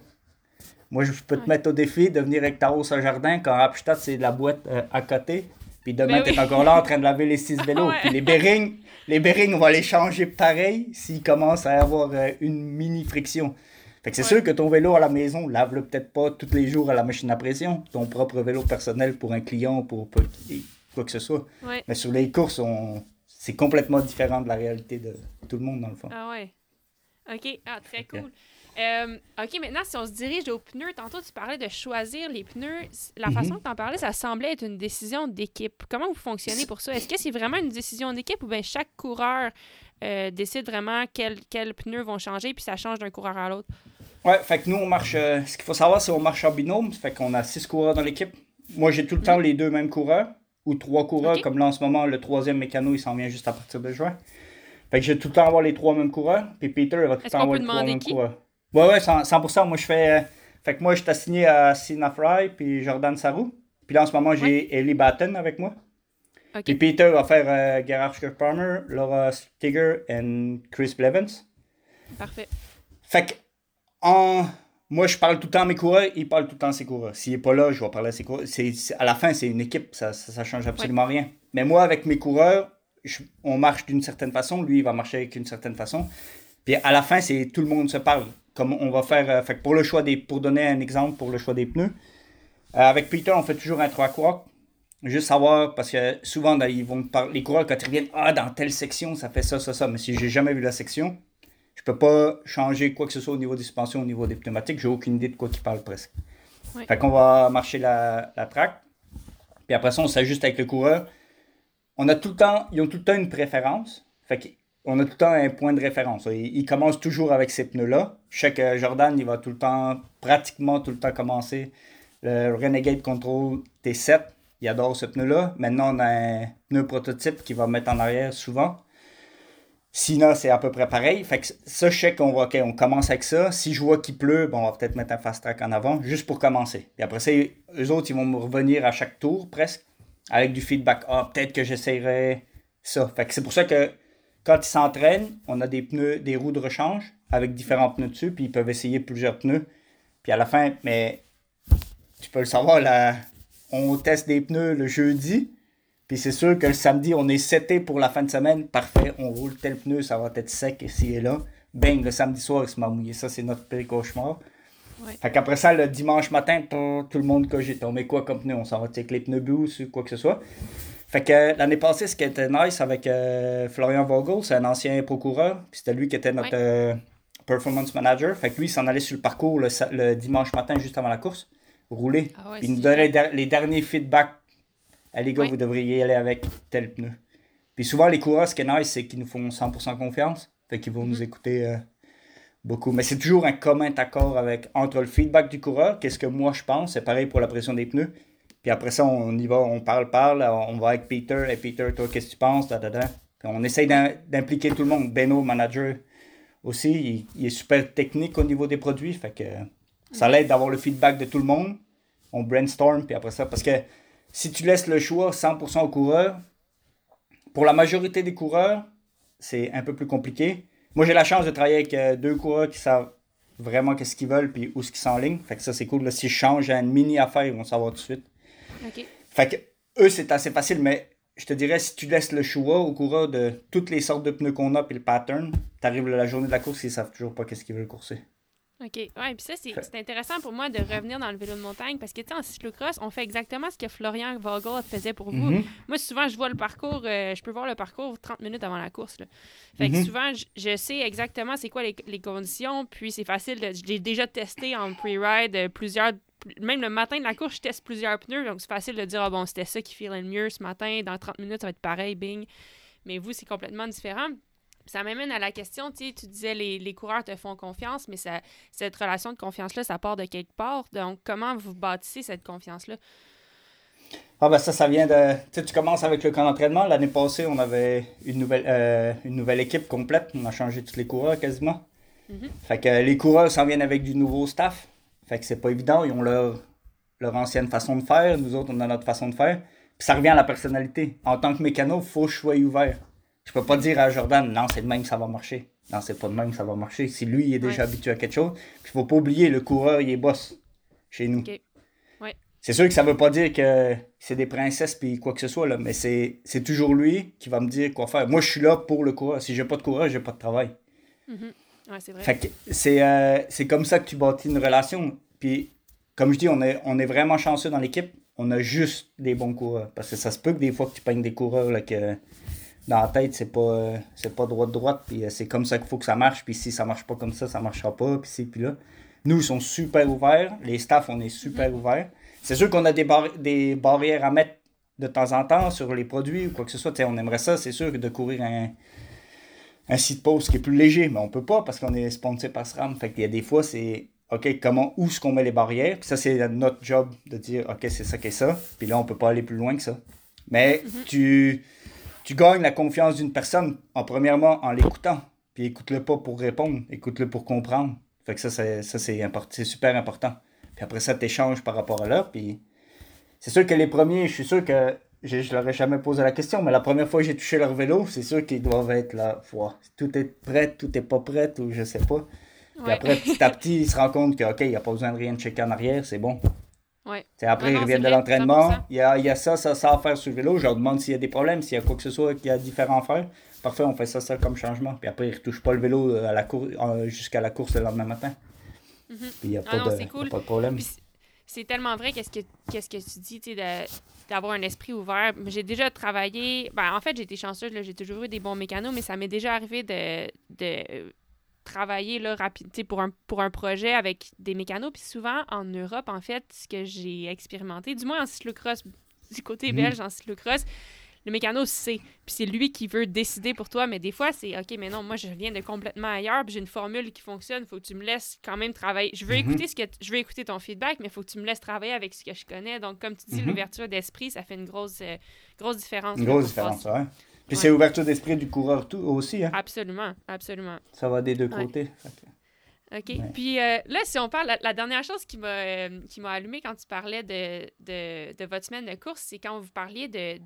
Moi, je peux te Ouais. mettre au défi de venir avec ta hausse au jardin quand Rapstadt, c'est de la boîte euh, à côté. Puis demain, Ben t'es oui. encore là en train de laver les six <laughs> vélos. Ouais. Puis les bearings, les bearings, on va les changer pareil s'ils commencent à avoir euh, une mini friction. Fait que c'est Ouais. sûr que ton vélo à la maison, lave-le peut-être pas tous les jours à la machine à pression. Ton propre vélo personnel pour un client, pour pour quoi que ce soit. Mais sur les courses, on... c'est complètement différent de la réalité de tout le monde, dans le fond. Ah ouais. OK. Ah, très cool. Euh, OK, maintenant, si on se dirige aux pneus, tantôt, tu parlais de choisir les pneus. La Mhm. façon que tu en parlais, ça semblait être une décision d'équipe. Comment vous fonctionnez pour ça? Est-ce que c'est vraiment une décision d'équipe ou bien chaque coureur euh, décide vraiment quels pneus vont changer puis ça change d'un coureur à l'autre? Ouais, fait que nous, on marche. euh, ce qu'il faut savoir, c'est qu'on marche en binôme. Fait qu'on a six coureurs dans l'équipe. Moi, j'ai tout le temps les deux mêmes coureurs. Ou trois coureurs, comme là en ce moment, le troisième mécano, il s'en vient juste à partir de juin. Fait que j'ai tout le temps avoir les trois mêmes coureurs. Puis Peter, il va tout le temps avoir les trois mêmes qui? coureurs. Ouais, ouais, 100%. 100%. Moi, je fais. euh, fait que moi, je suis assigné à Sina Fry puis Jordan Sarou. Puis là, en ce moment, j'ai Ellie Batten avec moi. Puis Peter va faire euh, Gerhard Palmer, Laura Stigger et Chris Blevins. Parfait. Fait que, en... moi, je parle tout le temps à mes coureurs, il parle tout le temps à ses coureurs. S'il n'est pas là, je vais parler à ses coureurs. C'est, à la fin, c'est une équipe, ça, ça, ça change absolument rien. Mais moi, avec mes coureurs, je- on marche d'une certaine façon, lui, il va marcher avec une certaine façon. Puis à la fin, c'est tout le monde se parle. Comme on va faire, euh, fait pour le choix des, pour donner un exemple pour le choix des pneus, euh, avec Peter, on fait toujours un 3 quarts. Juste savoir, parce que souvent, ils vont parler, les coureurs, quand ils reviennent, ah, dans telle section, ça fait ça, ça, ça. Mais si j'ai jamais vu la section, je peux pas changer quoi que ce soit au niveau des suspensions, au niveau des pneumatiques. J'ai aucune idée de quoi ils parlent presque. Ouais. Fait qu'on va marcher la, la track. Puis après ça, on s'ajuste avec le coureur. On a tout le temps, ils ont tout le temps une préférence. Fait qu'on a tout le temps un point de référence. Ils, ils commencent toujours avec ces pneus-là. Je sais que Jordan, il va tout le temps, pratiquement tout le temps commencer le Renegade Control T7. Il adore ce pneu-là. Maintenant, on a un pneu prototype qui va mettre en arrière souvent. Sina, c'est à peu près pareil. Fait que ça, je sais qu'on va, ok, on commence avec ça. Si je vois qu'il pleut, on va peut-être mettre un fast track en avant, juste pour commencer. Puis après ça, eux autres, ils vont me revenir à chaque tour, presque, avec du feedback. Ah, peut-être que j'essayerai ça. Fait que c'est pour ça que quand ils s'entraînent, on a des pneus, des roues de rechange avec différents pneus dessus, puis ils peuvent essayer plusieurs pneus. Puis à la fin, mais tu peux le savoir, on teste des pneus le jeudi, puis c'est sûr que le samedi, on est seté pour la fin de semaine. Parfait, on roule tel pneu, ça va être sec ici et là. Bang, le samedi soir, il se m'a mouillé. Ça, c'est notre pire cauchemar. Ouais. Fait qu'après ça, le dimanche matin, tout le monde cogite. On met quoi comme pneu? On s'en va avec les pneus boost ou quoi que ce soit. Fait que euh, l'année passée, ce qui était nice avec euh, Florian Vogel, c'est un ancien procureur. Puis c'était lui qui était notre Ouais. euh, performance manager. Fait que lui, il s'en allait sur le parcours le, dimanche matin, juste avant la course, rouler. Ah ouais, il nous donnait les derniers feedbacks. Les gars, vous devriez y aller avec tel pneu. Puis souvent, les coureurs, ce qui est nice, c'est qu'ils nous font 100% confiance. Fait qu'ils vont Mhm. nous écouter euh, beaucoup. Mais c'est toujours un commun accord avec, entre le feedback du coureur, qu'est-ce que moi je pense, c'est pareil pour la pression des pneus. Puis après ça, on y va, on parle, parle, on va avec Peter. Et Peter, toi, qu'est-ce que tu penses? Da, da, da. Puis on essaye d'im- d'impliquer tout le monde. Beno, manager, aussi, il, il est super technique au niveau des produits. Fait que ça l'aide d'avoir le feedback de tout le monde. On brainstorm, puis après ça, parce que si tu laisses le choix 100% au coureur, pour la majorité des coureurs, c'est un peu plus compliqué. Moi, j'ai la chance de travailler avec euh, deux coureurs qui savent vraiment qu'est-ce qu'ils veulent puis où ce qu'ils s'enlignent. Fait que ça, c'est cool. Là, si je change à une mini affaire, ils vont savoir tout de suite. Fait que eux, c'est assez facile, mais je te dirais, si tu laisses le choix aux coureurs de toutes les sortes de pneus qu'on a puis le pattern, t'arrives la journée de la course, ils savent toujours pas qu'est-ce qu'ils veulent courser. OK. Ouais, puis ça, c'est intéressant pour moi de revenir dans le vélo de montagne parce que, tu sais, en cyclocross, on fait exactement ce que Florian Vogel faisait pour vous. Mhm. Moi, souvent, je vois le parcours, euh, je peux voir le parcours 30 minutes avant la course. là. Fait que Mhm. souvent, je, sais exactement c'est quoi les, les conditions, puis c'est facile. De, je l'ai déjà testé en pre-ride euh, plusieurs. Même le matin de la course, je teste plusieurs pneus, donc c'est facile de dire, ah bon, c'était ça qui filait le mieux ce matin, dans 30 minutes, ça va être pareil, bing. Mais vous, c'est complètement différent. Ça m'amène à la question, tu tu disais les, les coureurs te font confiance, mais ça, cette relation de confiance-là, ça part de quelque part. Donc, comment vous bâtissez cette confiance-là? Ah ben ça, ça vient de... Tu sais, tu commences avec le camp d'entraînement. L'année passée, on avait une nouvelle, euh, une nouvelle équipe complète. On a changé tous les coureurs quasiment. Mhm. Fait que les coureurs s'en viennent avec du nouveau staff. Fait que c'est pas évident. Ils ont leur, leur ancienne façon de faire. Nous autres, on a notre façon de faire. Puis ça revient à la personnalité. En tant que mécano, il faut que je sois ouvert. Je peux pas dire à Jordan, non, c'est de même que ça va marcher. Non, c'est pas de même que ça va marcher. Si lui, il est déjà Ouais. habitué à quelque chose. Puis faut pas oublier, le coureur, il est boss chez nous. C'est sûr que ça veut pas dire que c'est des princesses puis quoi que ce soit, là, mais c'est, toujours lui qui va me dire quoi faire. Moi, je suis là pour le coureur. Si j'ai pas de coureur, j'ai pas de travail. Mhm. Ouais, c'est vrai. Euh, c'est comme ça que tu bâtis une relation. Puis, comme je dis, on est, on est vraiment chanceux dans l'équipe. On a juste des bons coureurs. Parce que ça se peut que des fois que tu peignes des coureurs là, que dans la tête, c'est pas, euh, c'est pas droite-droite. Puis euh, c'est comme ça qu'il faut que ça marche. Puis si ça marche pas comme ça, ça marchera pas. Puis ci, puis là. Nous, ils sont super ouverts. Les staffs, on est super ouverts. C'est sûr qu'on a des, bar- des barrières à mettre de temps en temps sur les produits ou quoi que ce soit. On aimerait ça, c'est sûr, que de courir un, un site post qui est plus léger, mais on peut pas parce qu'on est sponsor par SRAM. Fait qu'il y a des fois, c'est OK, comment, où est-ce qu'on met les barrières? Puis ça, c'est notre job de dire OK, c'est ça qu'est ça. Puis là, on peut pas aller plus loin que ça. Mais tu, tu gagnes la confiance d'une personne, en premièrement, en l'écoutant. Puis écoute-le pas pour répondre, écoute-le pour comprendre. Fait que ça, c'est, ça, c'est, import- super important. Puis après ça, tu échanges par rapport à là. Puis c'est sûr que les premiers, je suis sûr que je, leur ai jamais posé la question, mais la première fois que j'ai touché leur vélo, c'est sûr qu'ils doivent être là. Tout est prêt, tout est pas prêt, ou je sais pas. Puis Ouais. après, petit à petit, ils se rendent compte que, OK, il n'y a pas besoin de rien de checker en arrière, c'est bon. Ouais. Après, ils reviennent de l'entraînement. 100%. Il y a, il y a ça, ça, ça à faire sur le vélo. Je leur demande s'il y a des problèmes, s'il y a quoi que ce soit qu'il y a différent à faire. Parfait, on fait ça, ça comme changement. Puis après, ils ne retouchent pas le vélo à la cour- euh, jusqu'à la course le lendemain matin. Mhm. Puis il n'y a, Ah a cool. pas de problème. C'est- tellement vrai qu'est-ce que qu'est-ce que tu dis, tu sais, d'avoir un esprit ouvert. J'ai déjà travaillé, ben en fait, j'ai été chanceuse, j'ai toujours eu des bons mécanos, mais ça m'est déjà arrivé de, de euh, travailler là rapide, pour un pour un projet avec des mécanos. Puis souvent en Europe, en fait, ce que j'ai expérimenté, du moins en cyclocross, du côté Mhm. belge en cyclocross, le mécano sait. Puis c'est lui qui veut décider pour toi. Mais des fois, c'est OK, mais non, moi, je viens de complètement ailleurs. Puis j'ai une formule qui fonctionne. faut que tu me laisses quand même travailler. Je veux, Mhm. écouter, ce que je veux écouter ton feedback, mais il faut que tu me laisses travailler avec ce que je connais. Donc, comme tu dis, Mhm. l'ouverture d'esprit, ça fait une grosse, euh, grosse différence. Une grosse différence, ouais. Puis Ouais. c'est ouverture d'esprit du coureur tout aussi. Hein. Absolument, absolument. Ça va des deux Ouais. côtés. OK. Puis euh, là, si on parle, la, la dernière chose qui m'a euh, allumé quand tu parlais de, de, de votre semaine de course, c'est quand vous parliez de,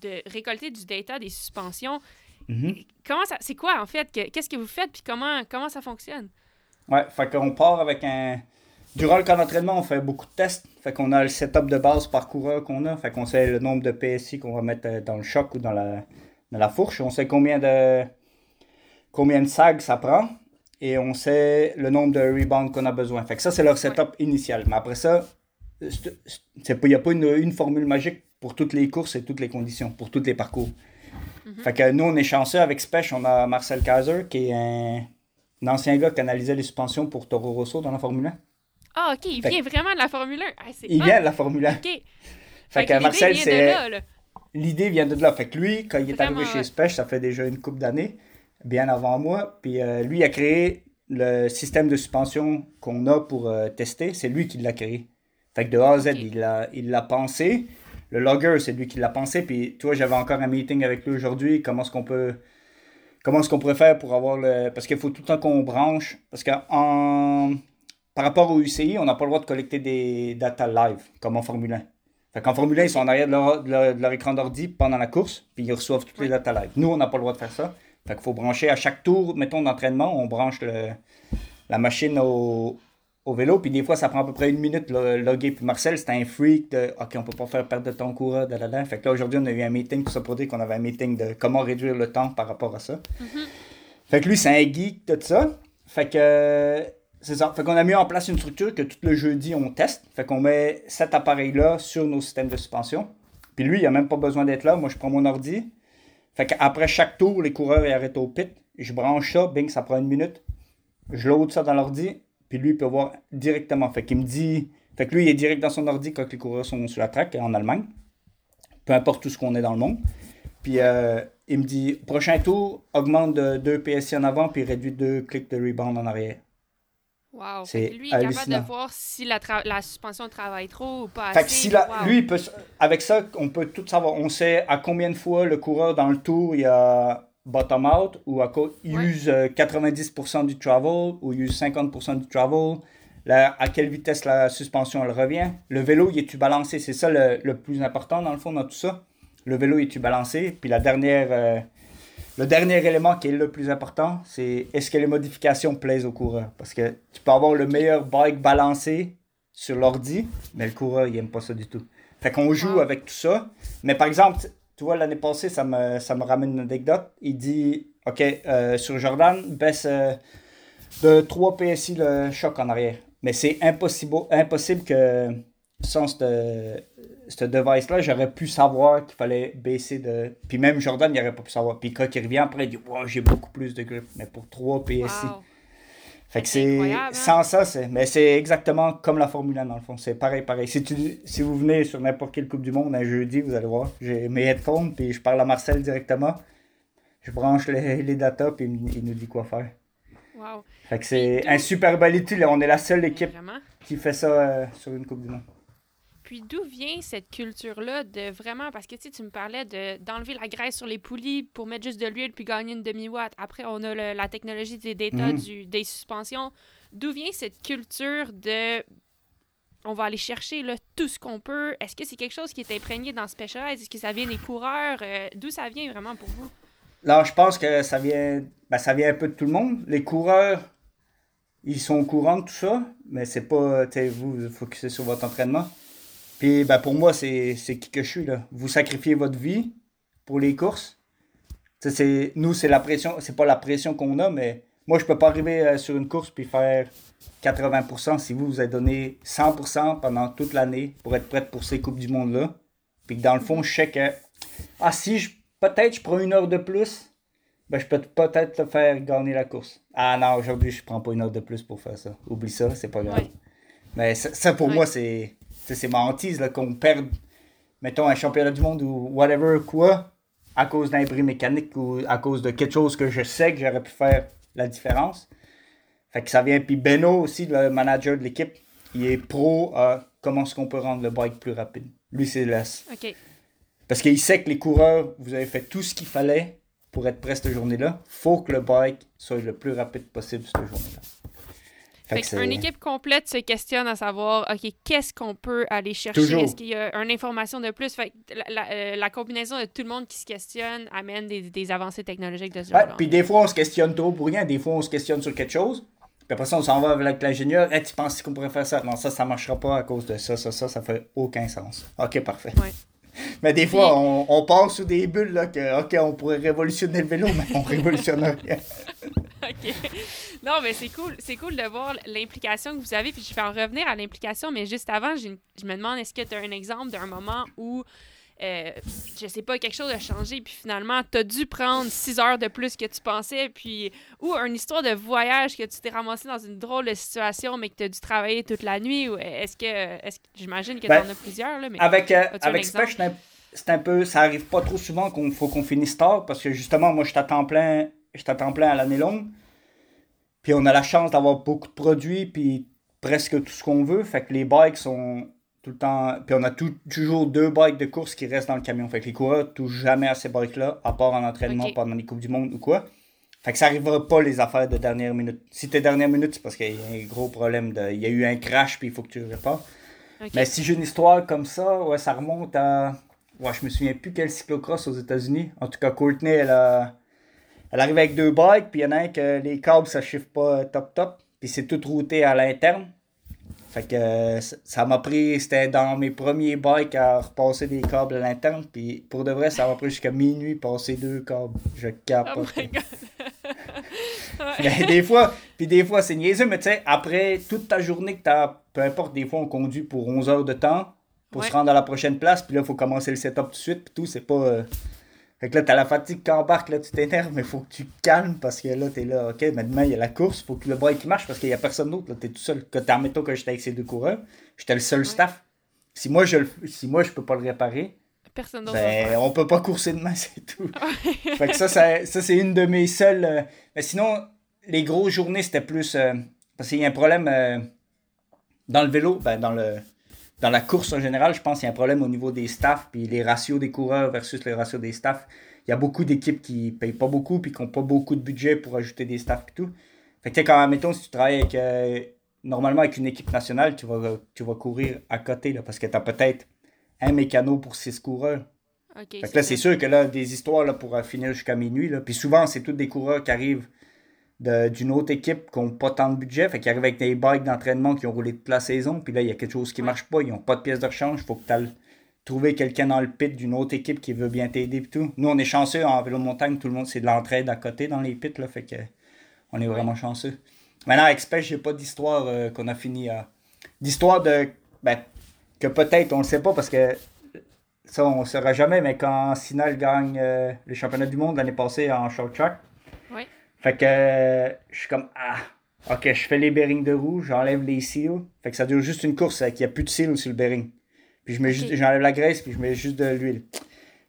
de récolter du data des suspensions. Mhm. comment ça, c'est quoi en fait? que- Qu'est-ce que vous faites puis comment, comment ça fonctionne? Ouais, fait qu'on part avec un. Durant le camp d'entraînement, on fait beaucoup de tests. Fait qu'on a le setup de base par coureur qu'on a. Fait qu'on sait le nombre de PSI qu'on va mettre euh, dans le choc ou dans la, la fourche. On sait combien de combien de sags ça prend. Et on sait le nombre de rebounds qu'on a besoin. Fait que ça, c'est leur setup initial. Mais après ça, il n'y a pas une, une formule magique pour toutes les courses et toutes les conditions, pour tous les parcours. Fait que nous, on est chanceux avec Spech. On a Marcel Kaiser, qui est un, un ancien gars qui analysait les suspensions pour Toro Rosso dans la Formule 1. Ah, ok, il Fait- vient vraiment de la Formule 1. Ah, Il vient de la Formule 1. Ok. Fait, Fait que Marcel, c'est. L'idée vient de là. Fait que lui, quand il est Vraiment, arrivé chez. Spech, ça fait déjà une couple d'années, bien avant moi. Puis euh, lui a créé le système de suspension qu'on a pour euh, tester. C'est lui qui l'a créé. Fait que de A à Z, il l'a il pensé. Le logger, c'est lui qui l'a pensé. Puis toi, j'avais encore un meeting avec lui aujourd'hui. Comment est-ce qu'on peut. Comment est-ce qu'on pourrait faire pour avoir le. Parce qu'il faut tout le temps qu'on branche. Parce que en... par rapport au UCI, on n'a pas le droit de collecter des data live, comme en Formule 1. Fait qu'en Formule 1, ils sont en arrière de leur, de leur- de leur écran d'ordi pendant la course, puis ils reçoivent toutes les data live. Nous, on n'a pas le droit de faire ça. Fait qu'il faut brancher à chaque tour, mettons, d'entraînement, on branche le- la machine au, au vélo, puis des fois, ça prend à peu près une minute le loguer. Puis Marcel, c'était un freak de OK, on peut pas faire perdre de coureur, da, da, da. Fait que là, aujourd'hui, on a eu un meeting pour ça pour dire qu'on avait un meeting de comment réduire le temps par rapport à ça. Fait que lui, c'est un geek de ça. Fait que c'est ça. Fait qu'on a mis en place une structure que tout le jeudi, on teste. Fait qu'on met cet appareil-là sur nos systèmes de suspension. Puis lui, il a même pas besoin d'être là. Moi, je prends mon ordi. Fait qu'après chaque tour, les coureurs ils arrêtent au pit. Je branche ça, bing, ça prend une minute. Je load ça dans l'ordi. Puis lui, il peut voir directement. Fait qu'il me dit. Fait que lui, il est direct dans son ordi quand les coureurs sont sur la track en Allemagne. Peu importe tout ce qu'on est dans le monde. Puis euh, il me dit prochain tour, augmente de 2 PSI en avant, puis réduit 2 clics de rebound en arrière. Wow. C'est lui, est capable de voir si la, suspension travaille trop ou pas Fait que assez. si la- Wow. lui, il peut, avec ça, on peut tout savoir. On sait à combien de fois le coureur dans le tour, il a bottom out, ou à co- il Ouais. use euh, 90% du travel, ou il use 50% du travel. À quelle vitesse la suspension elle revient. Le vélo, il est-tu balancé? C'est ça le, le plus important dans le fond dans tout ça. Le vélo, il est-tu balancé? Puis la dernière, euh, le dernier élément qui est le plus important, c'est est-ce que les modifications plaisent au coureur? Parce que tu peux avoir le meilleur bike balancé sur l'ordi, mais le coureur, il n'aime pas ça du tout. Fait qu'on joue Wow. avec tout ça. Mais par exemple, tu vois, l'année passée, ça me, ça me ramène une anecdote. Il dit, OK, euh, sur Jordan, baisse euh, de 3 PSI le choc en arrière. Mais c'est impossible, impossible que sans ce ce device-là, j'aurais pu savoir qu'il fallait baisser de. Puis même Jordan, il n'aurait pas pu savoir. Puis quand il revient après, il dit Wow, j'ai beaucoup plus de grip. Mais pour 3 PSI. Wow. Fait que C'est hein? Sans ça, c'est. Mais c'est exactement comme la Formule 1 dans le fond. C'est pareil, pareil. Si, tu... si vous venez sur n'importe quelle Coupe du Monde un jeudi, vous allez voir. J'ai mes headphones, puis je parle à Marcel directement. Je branche les, les datas, puis il, nous dit quoi faire. Wow. Fait que c'est un super bel. On est la seule équipe qui fait ça euh, sur une Coupe du Monde. Puis d'où vient cette culture-là de vraiment, parce que tu sais, tu me parlais de, d'enlever la graisse sur les poulies pour mettre juste de l'huile puis gagner une demi-watt. Après, on a le- la technologie des data, Mhm. du, des suspensions. D'où vient cette culture de on va aller chercher là, tout ce qu'on peut? Est-ce que c'est quelque chose qui est imprégné dans Specialized? Est-ce que ça vient des coureurs? Euh, d'où ça vient vraiment pour vous? Là, je pense que ça vient, ben, ça vient un peu de tout le monde. Les coureurs, ils sont au courant de tout ça, mais c'est pas, vous, vous focussez sur votre entraînement. Puis, ben, pour moi, c'est qui que je suis, là. Vous sacrifiez votre vie pour les courses. C'est- nous, c'est la pression, c'est pas la pression qu'on a, mais moi, je peux pas arriver euh, sur une course puis faire 80% si vous, vous avez donné 100% pendant toute l'année pour être prête pour ces Coupes du Monde-là. Puis que dans le fond, je sais que, ah, si je, peut-être je prends une heure de plus, ben, je peux peut-être te faire gagner la course. Ah non, aujourd'hui, je prends pas une heure de plus pour faire ça. Oublie ça, c'est pas grave. Ouais. Mais ça, ça, pour Ouais. moi, c'est c'est ma hantise qu'on perde, mettons, un championnat du monde ou whatever, quoi, à cause d'un bris mécanique ou à cause de quelque chose que je sais que j'aurais pu faire la différence. Fait que ça vient. Puis Beno aussi, le manager de l'équipe, il est pro à comment est-ce qu'on peut rendre le bike plus rapide. Lui, c'est le, OK. parce qu'il sait que les coureurs, vous avez fait tout ce qu'il fallait pour être prêt cette journée-là. faut que le bike soit le plus rapide possible cette journée-là. Fait, une équipe complète se questionne à savoir, OK, qu'est-ce qu'on peut aller chercher? Toujours. Est-ce qu'il y a une information de plus? Fait que la, la- euh, la combinaison de tout le monde qui se questionne amène des, des avancées technologiques de ce Ouais, genre-là. puis des fois, on se questionne trop pour rien. Des fois, on se questionne sur quelque chose. Puis après ça, on s'en va avec l'ingénieur. Hey, tu penses qu'on pourrait faire ça? Non, ça, ça marchera pas à cause de ça, ça, ça. Ça fait aucun sens. OK, parfait. Ouais. <laughs> Mais des fois, Puis- on, on part sous des bulles, là, que, OK, on pourrait révolutionner le vélo, mais on révolutionne rien. <laughs> OK. Non, mais c'est cool. C'est cool de voir l'implication que vous avez. Puis je vais en revenir à l'implication, mais juste avant, une- je me demande est-ce que tu as un exemple d'un moment où, euh, je sais pas, quelque chose a changé, puis finalement, tu as dû prendre six heures de plus que tu pensais, puis. Ou une histoire de voyage que tu t'es ramassé dans une drôle de situation, mais que tu as dû travailler toute la nuit. Ou est-ce que. J'imagine que Ben, tu en as plusieurs, là, mais. Avec, euh, avec c'est un peu. Ça arrive pas trop souvent qu'on faut qu'on finisse tard parce que justement, moi, je t'attends plein, je t'attends plein à l'année longue. Puis on a la chance d'avoir beaucoup de produits, puis presque tout ce qu'on veut. Fait que les bikes sont tout le temps. Puis on a tout- toujours deux bikes de course qui restent dans le camion. Fait que les coureurs touchent jamais à ces bikes-là, à part en entraînement pendant les Coupes du Monde ou quoi. Fait que ça arrivera pas les affaires de dernière minute. Si t'es dernière minute, c'est parce qu'il y a un gros problème. De... Il y a eu un crash, puis il faut que tu répares. Mais si j'ai une histoire comme ça, ouais, ça remonte à. Ouais, je me souviens plus quel cyclocross aux États-Unis. En tout cas, Courtney, elle, a... elle arrive avec deux bikes, puis il y en a un que les câbles, ça chiffre pas top top. Puis c'est tout routé à l'interne. Fait que euh, ça- m'a pris, c'était dans mes premiers bikes à repasser des câbles à l'interne. Puis pour de vrai, ça m'a pris jusqu'à minuit passer deux câbles. Je Oh capote. my god. <laughs> Ouais. Mais des fois, puis des fois, c'est niaiseux, mais tu sais, après toute ta journée que t'as, peu importe, des fois, on conduit pour 11 heures de temps pour Ouais. se rendre à la prochaine place, puis là, il faut commencer le setup tout de suite, puis tout, c'est pas. euh, Fait que là, t'as la fatigue qui embarque, là, tu t'énerves, mais faut que tu calmes parce que là, t'es là, ok, mais demain, il y a la course, faut que le il marche parce qu'il y a personne d'autre, là, t'es tout seul. Que t'as, mettons que j'étais avec ces deux coureurs, j'étais le seul staff. Si moi, je le, si moi, je peux pas le réparer, Personne ben, on peut pas courser demain, <laughs> c'est tout. fait que ça, ça, ça, c'est une de mes seules. euh, Mais sinon, les grosses journées, c'était plus. euh, Parce qu'il y a un problème euh, dans le vélo, ben, dans, le, dans la course en général, je pense qu'il y a un problème au niveau des staffs, puis les ratios des coureurs versus les ratios des staffs. Il y a beaucoup d'équipes qui payent pas beaucoup, puis qui n'ont pas beaucoup de budget pour ajouter des staffs et tout. Fait que, tu sais, quand, mettons, si tu travailles avec. euh, normalement, avec une équipe nationale, tu vas, tu vas courir à côté, là, parce que tu as peut-être un mécano pour six coureurs. Ok, Fait que là, c'est sûr que là, des histoires là, pour euh, finir jusqu'à minuit. Là. Puis souvent, c'est tous des coureurs qui arrivent d'une autre équipe qui n'ont pas tant de budget. Fait qu'ils arrivent avec des bikes d'entraînement qui ont roulé toute la saison. Puis là, il y a quelque chose qui Ouais. marche pas. Ils n'ont pas de pièces de rechange. Il faut que tu ailles trouver quelqu'un dans le pit d'une autre équipe qui veut bien t'aider. Puis tout. Nous, on est chanceux en vélo de montagne. Tout le monde, c'est de l'entraide à côté dans les pits. Là, fait que on est vraiment chanceux. Maintenant, avec Spech, j'ai pas d'histoire euh, qu'on a fini à. D'histoire de. Ben, que peut-être, on le sait pas parce que ça, on ne saura jamais, mais quand Sinal gagne euh, le championnat du monde l'année passée en short track. Fait que euh, je suis comme Ah, ok, je fais les bearings de roue, j'enlève les seals. Fait que ça dure juste une course, qu'il n'y a plus de seals sur le bearing. Puis je mets juste, j'enlève la graisse, puis je mets juste de l'huile.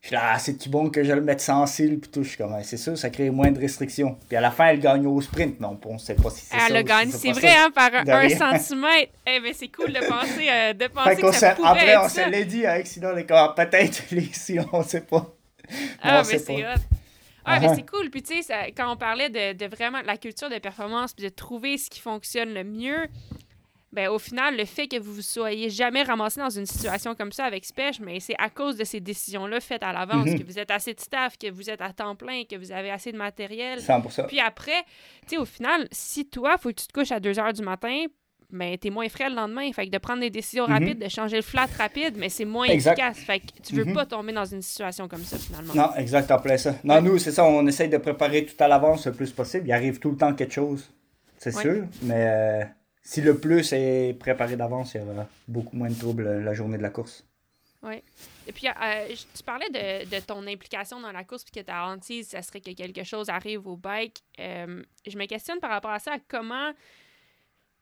Je suis là, ah, c'est-tu bon que je le mette sans seal, puis tout. Je suis comme, c'est sûr, ça crée moins de restrictions. Puis à la fin, elle gagne au sprint. Non, on sait pas si c'est ça. Elle si gagné, c'est vrai, ça. hein, par un, un centimètre. Eh ben, c'est cool de penser, euh, de penser que ça pourrait après, être on ça. se l'est dit avec Sinal, les gars, peut-être <laughs> les seals, on sait pas. Ah, mais sait c'est hot. Ah, mais Uh-huh. c'est cool. Puis, tu sais, quand on parlait de, de vraiment la culture de performance, puis de trouver ce qui fonctionne le mieux, ben, au final, le fait que vous vous soyez jamais ramassé dans une situation comme ça avec Spech, mais c'est à cause de ces décisions-là faites à l'avance, Mhm. que vous êtes assez de staff, que vous êtes à temps plein, que vous avez assez de matériel. 100%. Puis après, tu sais, au final, si toi, faut que tu te couches à 2 heures du matin, ben, t'es moins frais le lendemain. Fait que de prendre des décisions Mhm. rapides, de changer le flat rapide, mais c'est moins Exact. efficace. Fait que tu veux Mhm. pas tomber dans une situation comme ça, finalement. Non, exact, en plein ça. Non, nous, c'est ça, on essaye de préparer tout à l'avance le plus possible. Il arrive tout le temps quelque chose, c'est Ouais. sûr, mais euh, si le plus est préparé d'avance, il y aura beaucoup moins de troubles euh, la journée de la course. Et puis, euh, je- tu parlais de, de ton implication dans la course, puis que ta hantise, ça serait que quelque chose arrive au bike. Euh, je me questionne par rapport à ça, comment,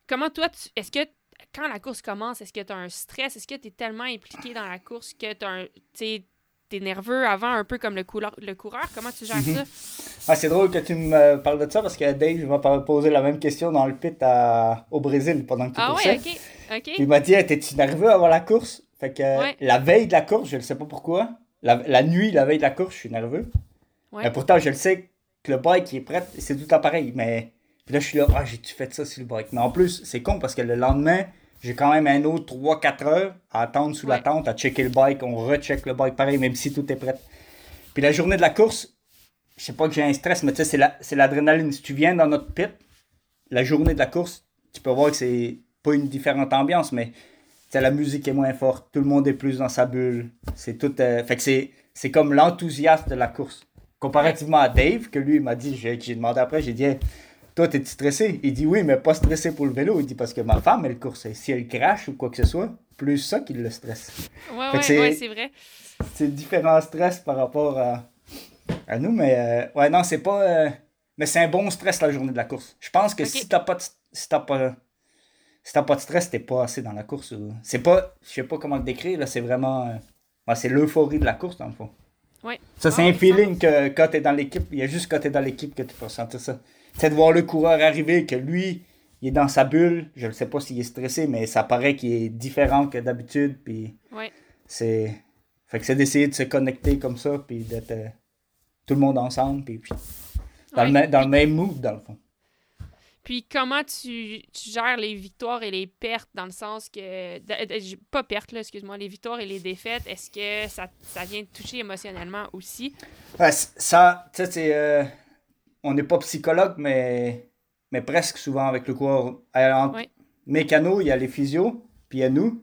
comment toi, tu, est-ce que quand la course commence, est-ce que tu as un stress? Est-ce que tu es tellement impliqué dans la course que tu es nerveux avant, un peu comme le, couleur, le coureur? Comment tu gères Mhm. ça? Ah, c'est drôle que tu me parles de ça parce que Dave pas poser la même question dans le pit à- au Brésil pendant que tu Ah ouais, ok. Il m'a dit, Hey, t'es-tu nerveux avant la course? Fait que Ouais. la veille de la course, je ne sais pas pourquoi, la, la nuit, la veille de la course, je suis nerveux. Ouais. Mais pourtant, je le sais que le bike est prêt, c'est tout le temps pareil. Mais Puis là, je suis là, ah, j'ai-tu fait ça sur le bike? Mais en plus, c'est con parce que le lendemain, j'ai quand même un autre 3-4 heures à attendre sous la tente, à checker le bike. On recheck le bike pareil, même si tout est prêt. Puis la journée de la course, je sais pas que j'ai un stress, mais tu sais, c'est l'adrénaline. si tu viens dans notre pit, la journée de la course, tu peux voir que c'est pas une différente ambiance, mais la musique est moins forte, tout le monde est plus dans sa bulle. C'est tout. Euh, fait que c'est comme l'enthousiasme de la course. Comparativement à Dave, que lui, il m'a dit, j'ai demandé après, j'ai dit, toi, t'es stressé? Il dit oui, mais pas stressé pour le vélo. Il dit parce que ma femme, elle course. Si elle crache ou quoi que ce soit, plus ça qui le stresse. Ouais, ouais, c'est vrai. C'est différent stress par rapport à, à nous, mais euh, ouais, non, c'est pas. Euh, mais c'est un bon stress la journée de la course. Je pense que si t'as pas, si t'as pas si t'as pas de stress, t'es pas assez dans la course. C'est pas, je sais pas comment le décrire, là, c'est vraiment, euh, c'est l'euphorie de la course, dans le fond. Ouais. Ça, c'est un feeling que quand t'es dans l'équipe, il y a juste quand t'es dans l'équipe que tu peux ressentir ça. C'est de voir le coureur arriver, que lui, il est dans sa bulle. Je ne sais pas s'il est stressé, mais ça paraît qu'il est différent que d'habitude. Puis ouais. c'est. Fait que c'est d'essayer de se connecter comme ça, puis d'être euh, tout le monde ensemble, puis, dans, le, dans le même mood, dans le fond. Puis comment tu, gères les victoires et les pertes dans le sens que. pas pertes, là, excuse-moi, les victoires et les défaites, est-ce que ça, ça, vient te toucher émotionnellement aussi? ça, tu sais, c'est. Euh, on n'est pas psychologue, mais, mais presque souvent avec le coureur. Oui. Mécano, il y a les physios, puis il y a nous.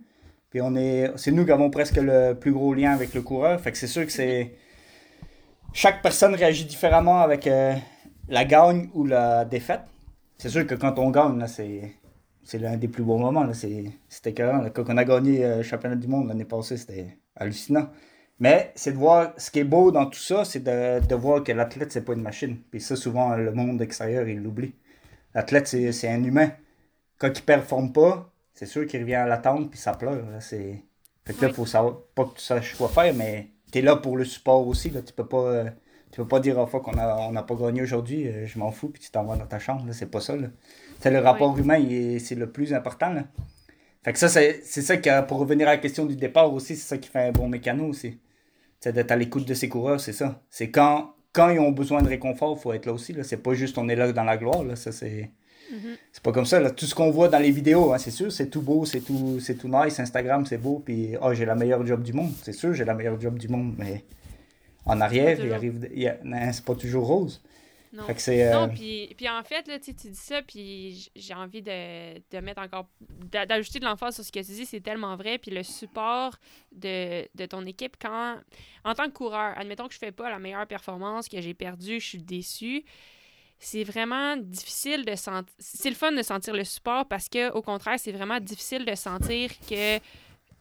Puis on est. C'est nous qui avons presque le plus gros lien avec le coureur. Fait que c'est sûr que c'est. Chaque personne réagit différemment avec euh, la gagne ou la défaite c'est sûr que quand on gagne, c'est, c'est l'un des plus beaux moments. Là. c'était. Quand on a gagné le euh, championnat du monde l'année passée, c'était hallucinant. Mais c'est de voir ce qui est beau dans tout ça, c'est de, voir que l'athlète, c'est pas une machine. Puis ça, souvent, le monde extérieur, il l'oublie. L'athlète, c'est, un humain. Quand il performe pas, c'est sûr qu'il revient à l'attente, puis ça pleure. c'est... Fait que là, faut savoir, pas que tu saches quoi faire, mais tu es là pour le support aussi. Là. Tu peux pas. Euh, tu peux pas dire à fois qu'on n'a on a pas gagné aujourd'hui, euh, je m'en fous, puis tu t'en vas dans ta chambre. C'est pas ça. Là. le rapport humain, c'est le plus important. Là. Fait que ça, c'est ça qui, pour revenir à la question du départ aussi, c'est ça qui fait un bon mécano aussi. C'est d'être à l'écoute de ses coureurs, c'est ça. C'est quand, quand ils ont besoin de réconfort, il faut être là aussi. C'est pas juste on est là dans la gloire. Là. Ça, c'est. Mm-hmm. C'est pas comme ça. Là. Tout ce qu'on voit dans les vidéos, hein, c'est sûr, c'est tout beau, c'est tout, c'est tout nice. Instagram, c'est beau. Puis, oh, j'ai la meilleure job du monde. C'est sûr, j'ai la meilleure job du monde. Mais en arrière, il arrive. c'est pas toujours rose. Non, euh, puis, puis en fait, là, tu dis ça, puis j'ai envie de, de, mettre encore. d'ajouter de l'emphase sur ce que tu dis, c'est tellement vrai. Puis le support de, de, ton équipe, quand. En tant que coureur, admettons que je fais pas la meilleure performance, que j'ai perdu, je suis déçu. C'est vraiment difficile de sentir. C'est le fun de sentir le support parce que, au contraire, c'est vraiment difficile de sentir que.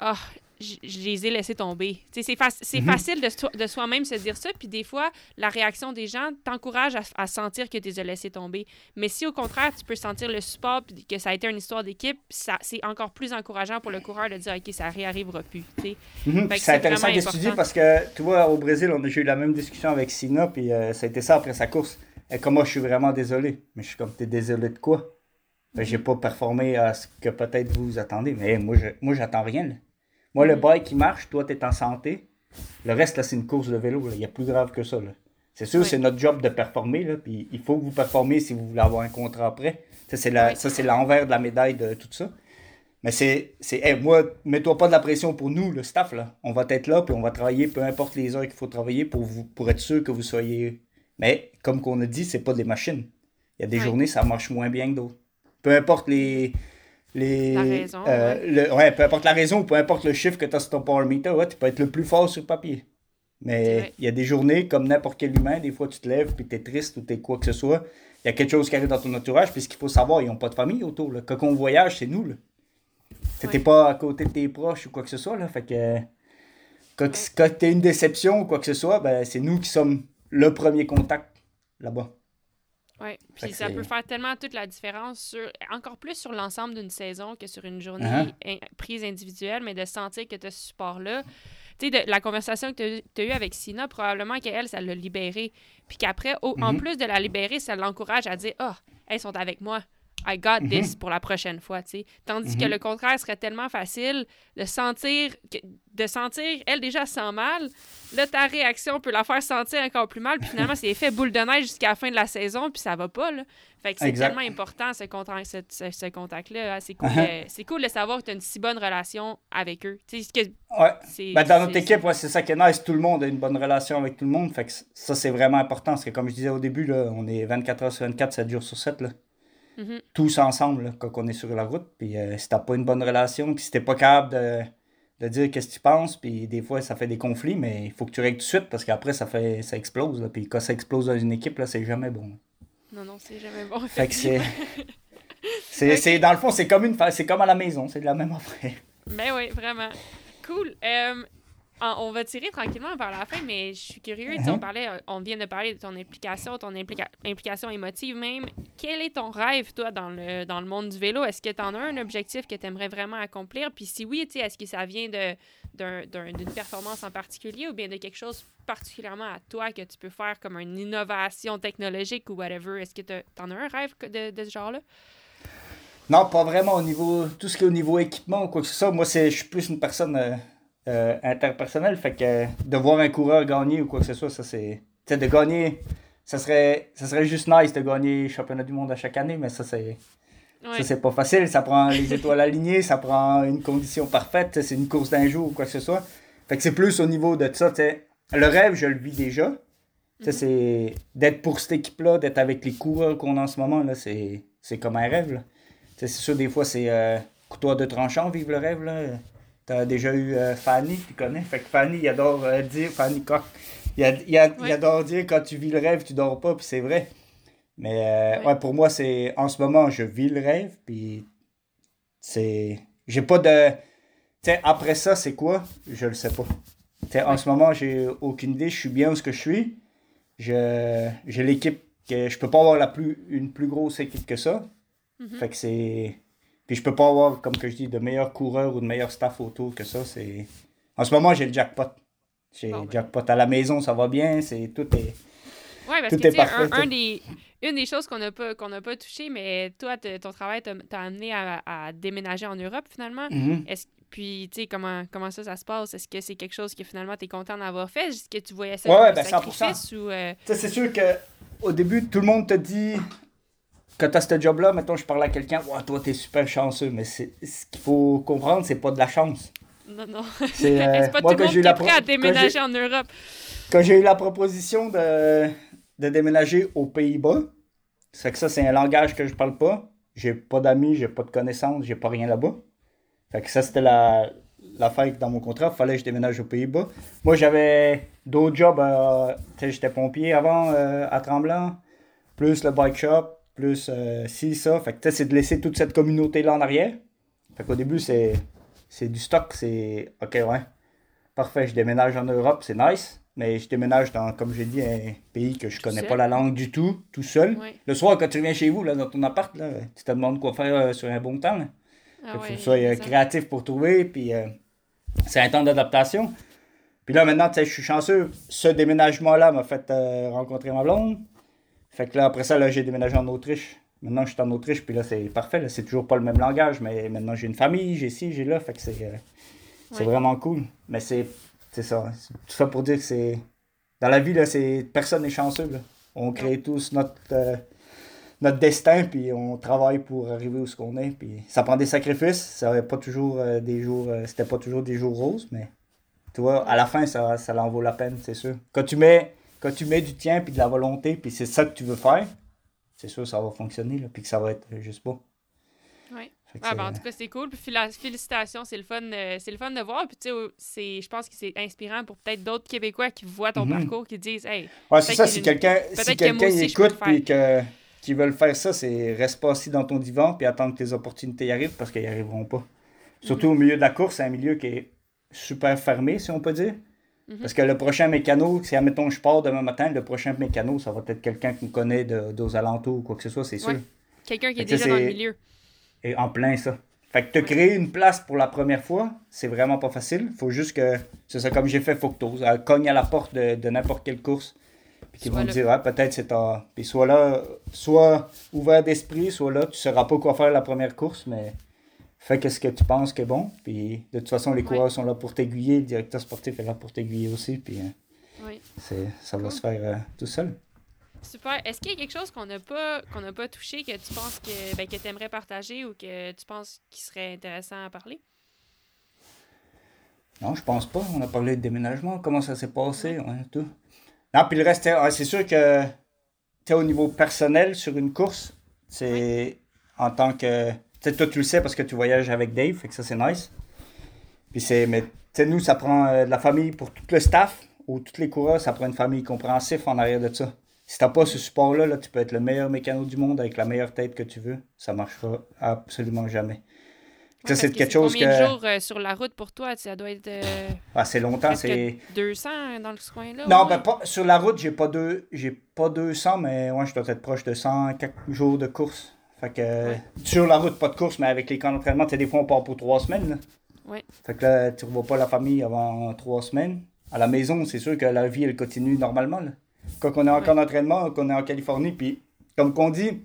Oh, je, les ai laissés tomber. C'est c'est mhm. facile de, de soi-même se dire ça, puis des fois, la réaction des gens t'encourage à, sentir que tu les as laissés tomber. Mais si au contraire, tu peux sentir le support, puis que ça a été une histoire d'équipe, c'est encore plus encourageant pour le coureur de dire, OK, ça réarrivera plus. Mhm, c'est intéressant d'étudier parce que, tu vois, au Brésil, on a eu la même discussion avec Sina, puis euh, ça a été ça après sa course. Et comme moi, je suis vraiment désolé. Mais je suis comme, t'es désolé de quoi? Ben, j'ai pas performé à ce que peut-être vous attendez. Mais moi, je, moi, j'attends rien. Là. Moi, le bike qui marche, toi, tu es en santé. Le reste, là, c'est une course de vélo. Il y a plus grave que ça. C'est sûr, c'est notre job de performer. Là, puis il faut que vous performiez si vous voulez avoir un contrat après. Ça, c'est, la, ça, c'est l'envers de la médaille de tout ça. Mais c'est, c'est moi, mets-toi pas de la pression pour nous, le staff. Là. On va être là, puis on va travailler, peu importe les heures qu'il faut travailler pour, vous, pour être sûr que vous soyez. Mais comme qu'on a dit, c'est pas des machines. Il y a des journées, ça marche moins bien que d'autres. Peu importe les, les, la raison. Euh, ouais. peu importe la raison peu importe le chiffre que tu as sur ton power meter, tu peux être le plus fort sur le papier. Mais il y a des journées, comme n'importe quel humain, des fois tu te lèves puis tu es triste ou tu es quoi que ce soit. Il y a quelque chose qui arrive dans ton entourage, puis ce qu'il faut savoir, ils n'ont pas de famille autour. Là. Quand on voyage, c'est nous. Tu n'es pas à côté de tes proches ou quoi que ce soit. Là. Fait que quand, tu as une déception ou quoi que ce soit, ben, c'est nous qui sommes le premier contact là-bas. Oui, puis ça peut faire tellement toute la différence, sur, encore plus sur l'ensemble d'une saison que sur une journée uh-huh. prise individuelle, mais de sentir que tu as ce support-là. Tu sais, la conversation que tu as, eue avec Sina, probablement qu'elle, ça l'a libérée. Puis qu'après, en mm-hmm. plus de la libérer, ça l'encourage à dire Ah, elles sont avec moi. I got this pour la prochaine fois, tu sais. Tandis que Mhm. le contraire serait tellement facile de sentir, que- de sentir, elle déjà sent mal, là, ta réaction peut la faire sentir encore plus mal, puis finalement, c'est effet boule de neige jusqu'à la fin de la saison, puis ça va pas, là. Fait que c'est tellement important, ce, contact, ce, ce- ce contact-là. hein. C'est cool, Uh-huh. de- c'est cool de savoir que tu as une si bonne relation avec eux. Que Ouais. Ben, dans notre équipe, ouais, c'est ça qui est nice. Tout le monde a une bonne relation avec tout le monde. Fait que ça, c'est vraiment important. Parce que comme je disais au début, là, on est 24 heures sur 24, 7 jours sur 7. Là. Mhm. Tous ensemble, là, quand on est sur la route. Puis euh, si t'as pas une bonne relation, puis si t'es pas capable de, de dire qu'est-ce que tu penses, puis des fois, ça fait des conflits, mais il faut que tu règles tout de suite parce qu'après, ça fait ça explose. Là. Puis quand ça explose dans une équipe, là, c'est jamais bon. Non, non, c'est jamais bon. Fait que c'est... <laughs> dans le fond, c'est comme, une, fa- c'est comme à la maison. C'est de la même affaire. Ben oui, vraiment. Cool. Euh, on va tirer tranquillement vers la fin, mais je suis curieux. On, Mhm. parlait, on vient de parler de ton implication, ton implica- implication émotive même. Quel est ton rêve, toi, dans le, dans le monde du vélo? Est-ce que tu en as un objectif que tu aimerais vraiment accomplir? Puis si oui, est-ce que ça vient d'une performance en particulier ou bien de quelque chose particulièrement à toi que tu peux faire comme une innovation technologique ou whatever? Est-ce que tu en as un rêve de, de ce genre-là? Non, pas vraiment au niveau. Tout ce qui est au niveau équipement ou quoi que ce soit. Moi, je suis plus une personne euh, euh, interpersonnelle. Fait que de voir un coureur gagner ou quoi que ce soit, ça c'est. Tu sais, de gagner, ça serait, ça serait juste nice de gagner le championnat du monde à chaque année, mais ça, c'est. Ouais. Ça, c'est pas facile. Ça prend les <laughs> étoiles alignées, ça prend une condition parfaite. C'est une course d'un jour ou quoi que ce soit. Fait que c'est plus au niveau de ça. tu sais. Le rêve, je le vis déjà. Tu sais, C'est d'être pour cette équipe-là, d'être avec les coureurs qu'on a en ce moment, là, c'est c'est comme un rêve. C'est sûr, des fois, c'est euh, couteau à deux tranchants, vivre le rêve. là. T'as déjà eu euh, Fanny, tu connais? Fait que Fanny, il adore euh, dire, Fanny Coq, il, ad- il ad- il adore dire quand tu vis le rêve, tu dors pas, puis c'est vrai. Mais euh, Ouais. ouais, pour moi, c'est en ce moment, je vis le rêve, puis c'est. J'ai pas de. Tu sais, après ça, c'est quoi? Je le sais pas. Tu sais, en ce moment, j'ai aucune idée. Je suis bien où ce que je suis. Je, j'ai l'équipe que je peux pas avoir la plus, une plus grosse équipe que ça. Mhm. Fait que c'est. Puis je peux pas avoir, comme que je dis, de meilleurs coureurs ou de meilleurs staff autour que ça. C'est. En ce moment, j'ai le jackpot. J'ai Bon, le ben. jackpot à la maison, ça va bien. C'est tout est. Oui, parce Tout que tu un, des, une des choses qu'on n'a pas, qu'on pas touché, mais toi, ton travail t'a amené à, à déménager en Europe finalement. Mhm. Est-ce, puis, tu sais, comment, comment ça, ça se passe? Est-ce que c'est quelque chose que finalement tu es content d'avoir fait? Est-ce que tu voyais ça Ouais, comme ouais, un ben, 100%. sacrifice ou. euh, c'est sûr que au début, tout le monde te dit quand t'as ce job-là, mettons, je parle à quelqu'un, ouais, toi, t'es super chanceux, mais ce qu'il faut comprendre, c'est pas de la chance. Non, non. C'est, <laughs> euh, pas moi, tout le quand monde j'ai eu qui la est prêt à déménager en Europe? Quand j'ai eu la proposition de, de déménager aux Pays-Bas, c'est que ça, c'est un langage que je parle pas. J'ai pas d'amis, j'ai pas de connaissances, j'ai pas rien là-bas. Fait que ça, c'était la, l'affaire dans mon contrat, il fallait que je déménage aux Pays-Bas. Moi, j'avais d'autres jobs. euh, tu j'étais pompier avant euh, à Tremblant, plus le bike shop, plus euh, ci, ça. Fait que c'est de laisser toute cette communauté-là en arrière. Fait qu'au début, c'est, c'est du stock, c'est OK, ouais. Parfait, je déménage en Europe, c'est nice. Mais je déménage dans, comme j'ai dit, un pays que je connais seul? pas la langue du tout, tout seul. Le soir, quand tu reviens chez vous, là, dans ton appart, là, tu te demandes quoi faire euh, sur un bon temps. Ah ouais, faut que tu sois euh, créatif pour trouver, puis euh, c'est un temps d'adaptation. Puis là, maintenant, tu sais, je suis chanceux. Ce déménagement-là m'a fait euh, rencontrer ma blonde. Fait que là, après ça, là, j'ai déménagé en Autriche. Maintenant, je suis en Autriche, puis là, c'est parfait. là. C'est toujours pas le même langage, mais maintenant, j'ai une famille, j'ai ci, j'ai là. Fait que c'est euh, c'est Ouais. vraiment cool. Mais c'est c'est ça. C'est Tout ça pour dire que c'est. Dans la vie, là, c'est personne n'est chanceux. là. On crée tous notre. euh, notre destin, puis on travaille pour arriver où ce qu'on est. Puis ça prend des sacrifices. Ça pas toujours euh, des jours. C'était pas toujours des jours roses, mais tu vois, à la fin, ça, ça en vaut la peine, c'est sûr. Quand tu mets, quand tu mets du tien puis de la volonté, puis c'est ça que tu veux faire, c'est sûr ça va fonctionner, là, puis que ça va être juste beau. Que Ah, ben, en tout cas, c'est cool. Puis félicitations, c'est le fun, euh, c'est le fun de voir. Puis tu sais, je pense que c'est inspirant pour peut-être d'autres Québécois qui voient ton Mhm. parcours, qui disent, hey, Ouais, c'est ça, que si quelqu'un si que quelqu'un écoute puis que qui veulent faire ça, c'est reste pas assis dans ton divan puis attendre que tes opportunités y arrivent parce n'y arriveront pas. Surtout au milieu de la course, c'est un milieu qui est super fermé, si on peut dire. Mhm. Parce que le prochain mécano, si admettons je pars demain matin, le prochain mécano, ça va être quelqu'un qui me connaît de, d'aux alentours ou quoi que ce soit, c'est sûr. Ouais. quelqu'un qui est déjà dans le milieu. Et en plein ça. Fait que te créer une place pour la première fois, c'est vraiment pas facile. Faut juste que, c'est ça comme j'ai fait, faut que. Euh, Cogne à la porte de, de n'importe quelle course. Puis qui vont te dire, ah, peut-être c'est ta. Puis soit là, soit ouvert d'esprit, soit là, tu ne sauras pas quoi faire la première course, mais fais ce que tu penses que bon. Puis de toute façon, les coureurs sont là pour t'aiguiller, le directeur sportif est là pour t'aiguiller aussi. Puis c'est, ça va se faire euh, tout seul. Super. Est-ce qu'il y a quelque chose qu'on n'a pas qu'on n'a pas touché que tu penses que, ben, que tu aimerais partager ou que tu penses qui serait intéressant à parler? Non, je pense pas. On a parlé de déménagement, comment ça s'est passé, ouais, tout. Non, puis le reste, c'est sûr que tu au niveau personnel sur une course, c'est en tant que. Tu toi, tu le sais parce que tu voyages avec Dave, fait que ça, c'est nice. Puis c'est. Mais tu nous, ça prend euh, de la famille pour tout le staff ou tous les coureurs, ça prend une famille compréhensive en arrière de ça. Si t'as pas ce support-là, là, tu peux être le meilleur mécano du monde avec la meilleure tête que tu veux. Ça marchera absolument jamais ça, c'est quelque chose combien de jours euh, sur la route pour toi? Ça doit être. Euh, assez longtemps, c'est. 200 dans ce coin-là? Non, ben, pas, sur la route, j'ai pas, deux, j'ai pas 200, mais ouais, je dois être proche de 100 quelques jours de course. Fait que sur la route, pas de course, mais avec les camps d'entraînement, tu sais, des fois, on part pour trois semaines. Là. Ouais. Fait que là, tu revois pas la famille avant trois semaines. À la maison, c'est sûr que la vie, elle continue normalement. Là. Quand on est en camp d'entraînement, qu'on est en Californie, puis comme qu'on dit,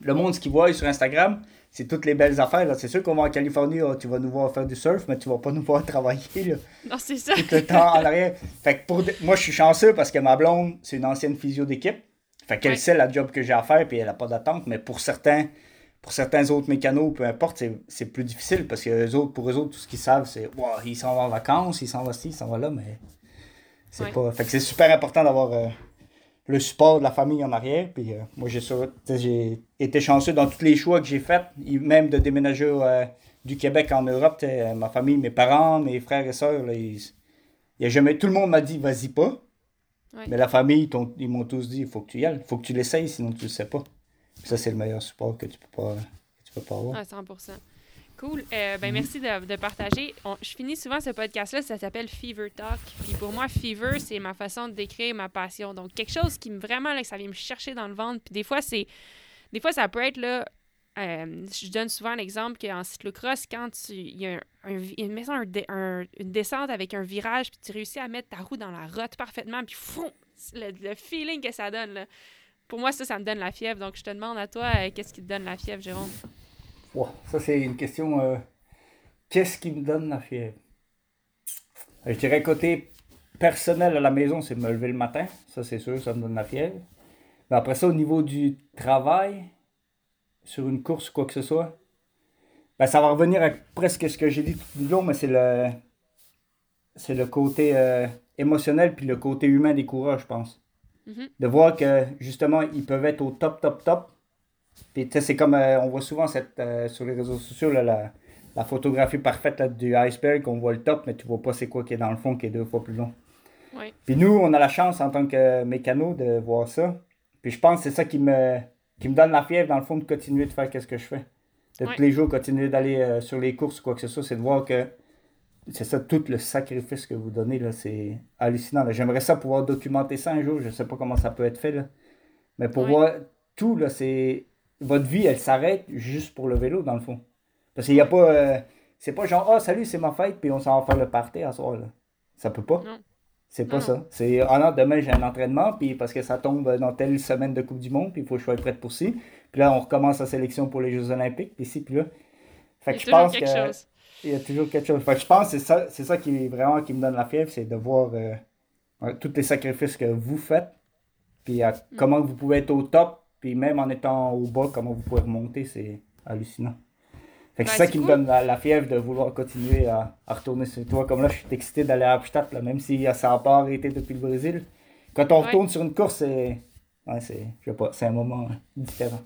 le monde, ce qu'ils voit sur Instagram, c'est toutes les belles affaires. C'est sûr qu'on va en Californie, oh, tu vas nous voir faire du surf, mais tu vas pas <laughs> nous voir travailler. Là. Non, c'est ça. Tout le temps en arrière. Fait que pour moi, je suis chanceux parce que ma blonde, c'est une ancienne physio d'équipe. Fait qu'elle sait la job que j'ai à faire, puis elle n'a pas d'attente. Mais pour certains, pour certains autres mécanos, peu importe, c'est plus difficile parce que autres, pour eux autres, tout ce qu'ils savent, c'est wow, ils s'en vont en vacances, ils s'en vont ici, ils s'en vont là, mais c'est pas. Fait que c'est super important d'avoir. Euh, le support de la famille en arrière. Puis euh, moi, j'ai été chanceux dans tous les choix que j'ai faits, même de déménager euh, du Québec en Europe. Ma famille, mes parents, mes frères et sœurs, il y a jamais, tout le monde m'a dit vas-y pas. Mais la famille, ils m'ont tous dit il faut que tu y ailles, il faut que tu l'essayes, sinon tu le sais pas. ça, c'est le meilleur support que tu peux pas, que tu peux pas avoir. Ah, 100%. Cool. Euh, ben, mhm. Merci de, partager. je finis souvent ce podcast-là, ça s'appelle Fever Talk. Puis pour moi, Fever, c'est ma façon de décrire ma passion. Donc, quelque chose qui me vraiment, là, ça vient me chercher dans le ventre. Puis des fois, c'est. Des fois, ça peut être là. Euh, je donne souvent l'exemple qu'en cyclocross, quand il y a un, une, descente avec un virage, puis tu réussis à mettre ta roue dans la rotte parfaitement, puis le, feeling que ça donne, pour moi, ça, ça me donne la fièvre. Donc, je te demande à toi, euh, qu'est-ce qui te donne la fièvre, Jérôme? ça, c'est une question. Euh, qu'est-ce qui me donne la fièvre? Je dirais côté personnel à la maison, c'est me lever le matin. Ça, c'est sûr, ça me donne la fièvre. Mais après ça, au niveau du travail, sur une course ou quoi que ce soit, ben, ça va revenir à presque ce que j'ai dit tout le long, mais c'est le, c'est le côté euh, émotionnel puis le côté humain des coureurs, je pense. Mm-hmm. De voir que justement, ils peuvent être au top, top, top, puis, c'est comme, euh, on voit souvent cette, euh, sur les réseaux sociaux, la, la, photographie parfaite du iceberg, on voit le top, mais tu vois pas c'est quoi qui est dans le fond, qui est deux fois plus long. Puis nous, on a la chance en tant que mécano de voir ça. Puis je pense que c'est ça qui me, qui me donne la fièvre, dans le fond, de continuer de faire ce que je fais. De tous les jours, continuer d'aller euh, sur les courses ou quoi que ce soit, c'est de voir que c'est ça, tout le sacrifice que vous donnez, là, c'est hallucinant. J'aimerais ça pouvoir documenter ça un jour, je sais pas comment ça peut être fait, là. Mais pour voir tout, là, c'est votre vie, elle s'arrête juste pour le vélo, dans le fond. Parce qu'il n'y a pas. Euh, c'est pas genre, ah, salut, c'est ma fête, puis on s'en va faire le party à soir. Là. Ça peut pas. C'est pas ça. C'est, ah non, demain j'ai un entraînement, puis parce que ça tombe dans telle semaine de Coupe du Monde, puis il faut que je sois prêt pour ci. Puis là, on recommence la sélection pour les Jeux Olympiques, puis ci, puis là. Fait que je pense que. Chose. Il y a toujours quelque chose. Fait que je pense que c'est ça, c'est ça qui vraiment qui me donne la fièvre, c'est de voir euh, tous les sacrifices que vous faites, puis mm. comment vous pouvez être au top puis même en étant au bas, comment vous pouvez remonter, c'est hallucinant. Fait que c'est ça qui me donne la, fièvre de vouloir continuer à, retourner sur toi. Comme là, je suis excité d'aller à Abstadt, là, même si ça n'a pas arrêté depuis le Brésil. Quand on retourne sur une course, c'est. Ouais, c'est. Je sais pas, c'est un moment différent.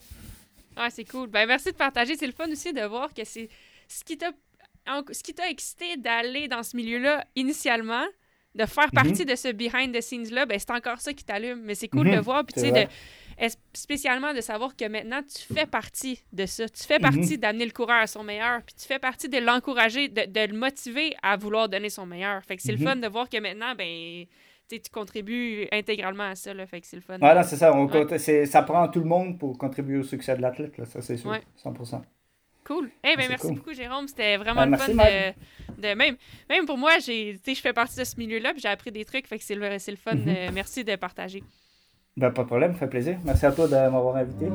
Ah, c'est cool. Ben, merci de partager. C'est le fun aussi de voir que c'est ce qui t'a ce qui t'a excité d'aller dans ce milieu-là initialement, de faire mhm. partie de ce behind the scenes là, ben c'est encore ça qui t'allume. Mais c'est cool de mhm. voir, puis tu sais, de spécialement de savoir que maintenant, tu fais partie de ça? Tu fais partie mhm. d'amener le coureur à son meilleur, puis tu fais partie de l'encourager, de, le motiver à vouloir donner son meilleur. Fait que c'est le mhm. fun de voir que maintenant, ben tu contribues intégralement à ça. Là, fait que c'est le fun. Voilà, c'est ça. On ça prend tout le monde pour contribuer au succès de l'athlète. Ça, c'est sûr. 100%. Cool. Eh ben, merci beaucoup, Jérôme. C'était vraiment le fun de, de, même, même pour moi, j'ai, je fais partie de ce milieu-là, puis j'ai appris des trucs. Fait que c'est le, le fun. Mhm. merci de partager. Ben, pas de problème, fait plaisir. Merci à toi de m'avoir invité.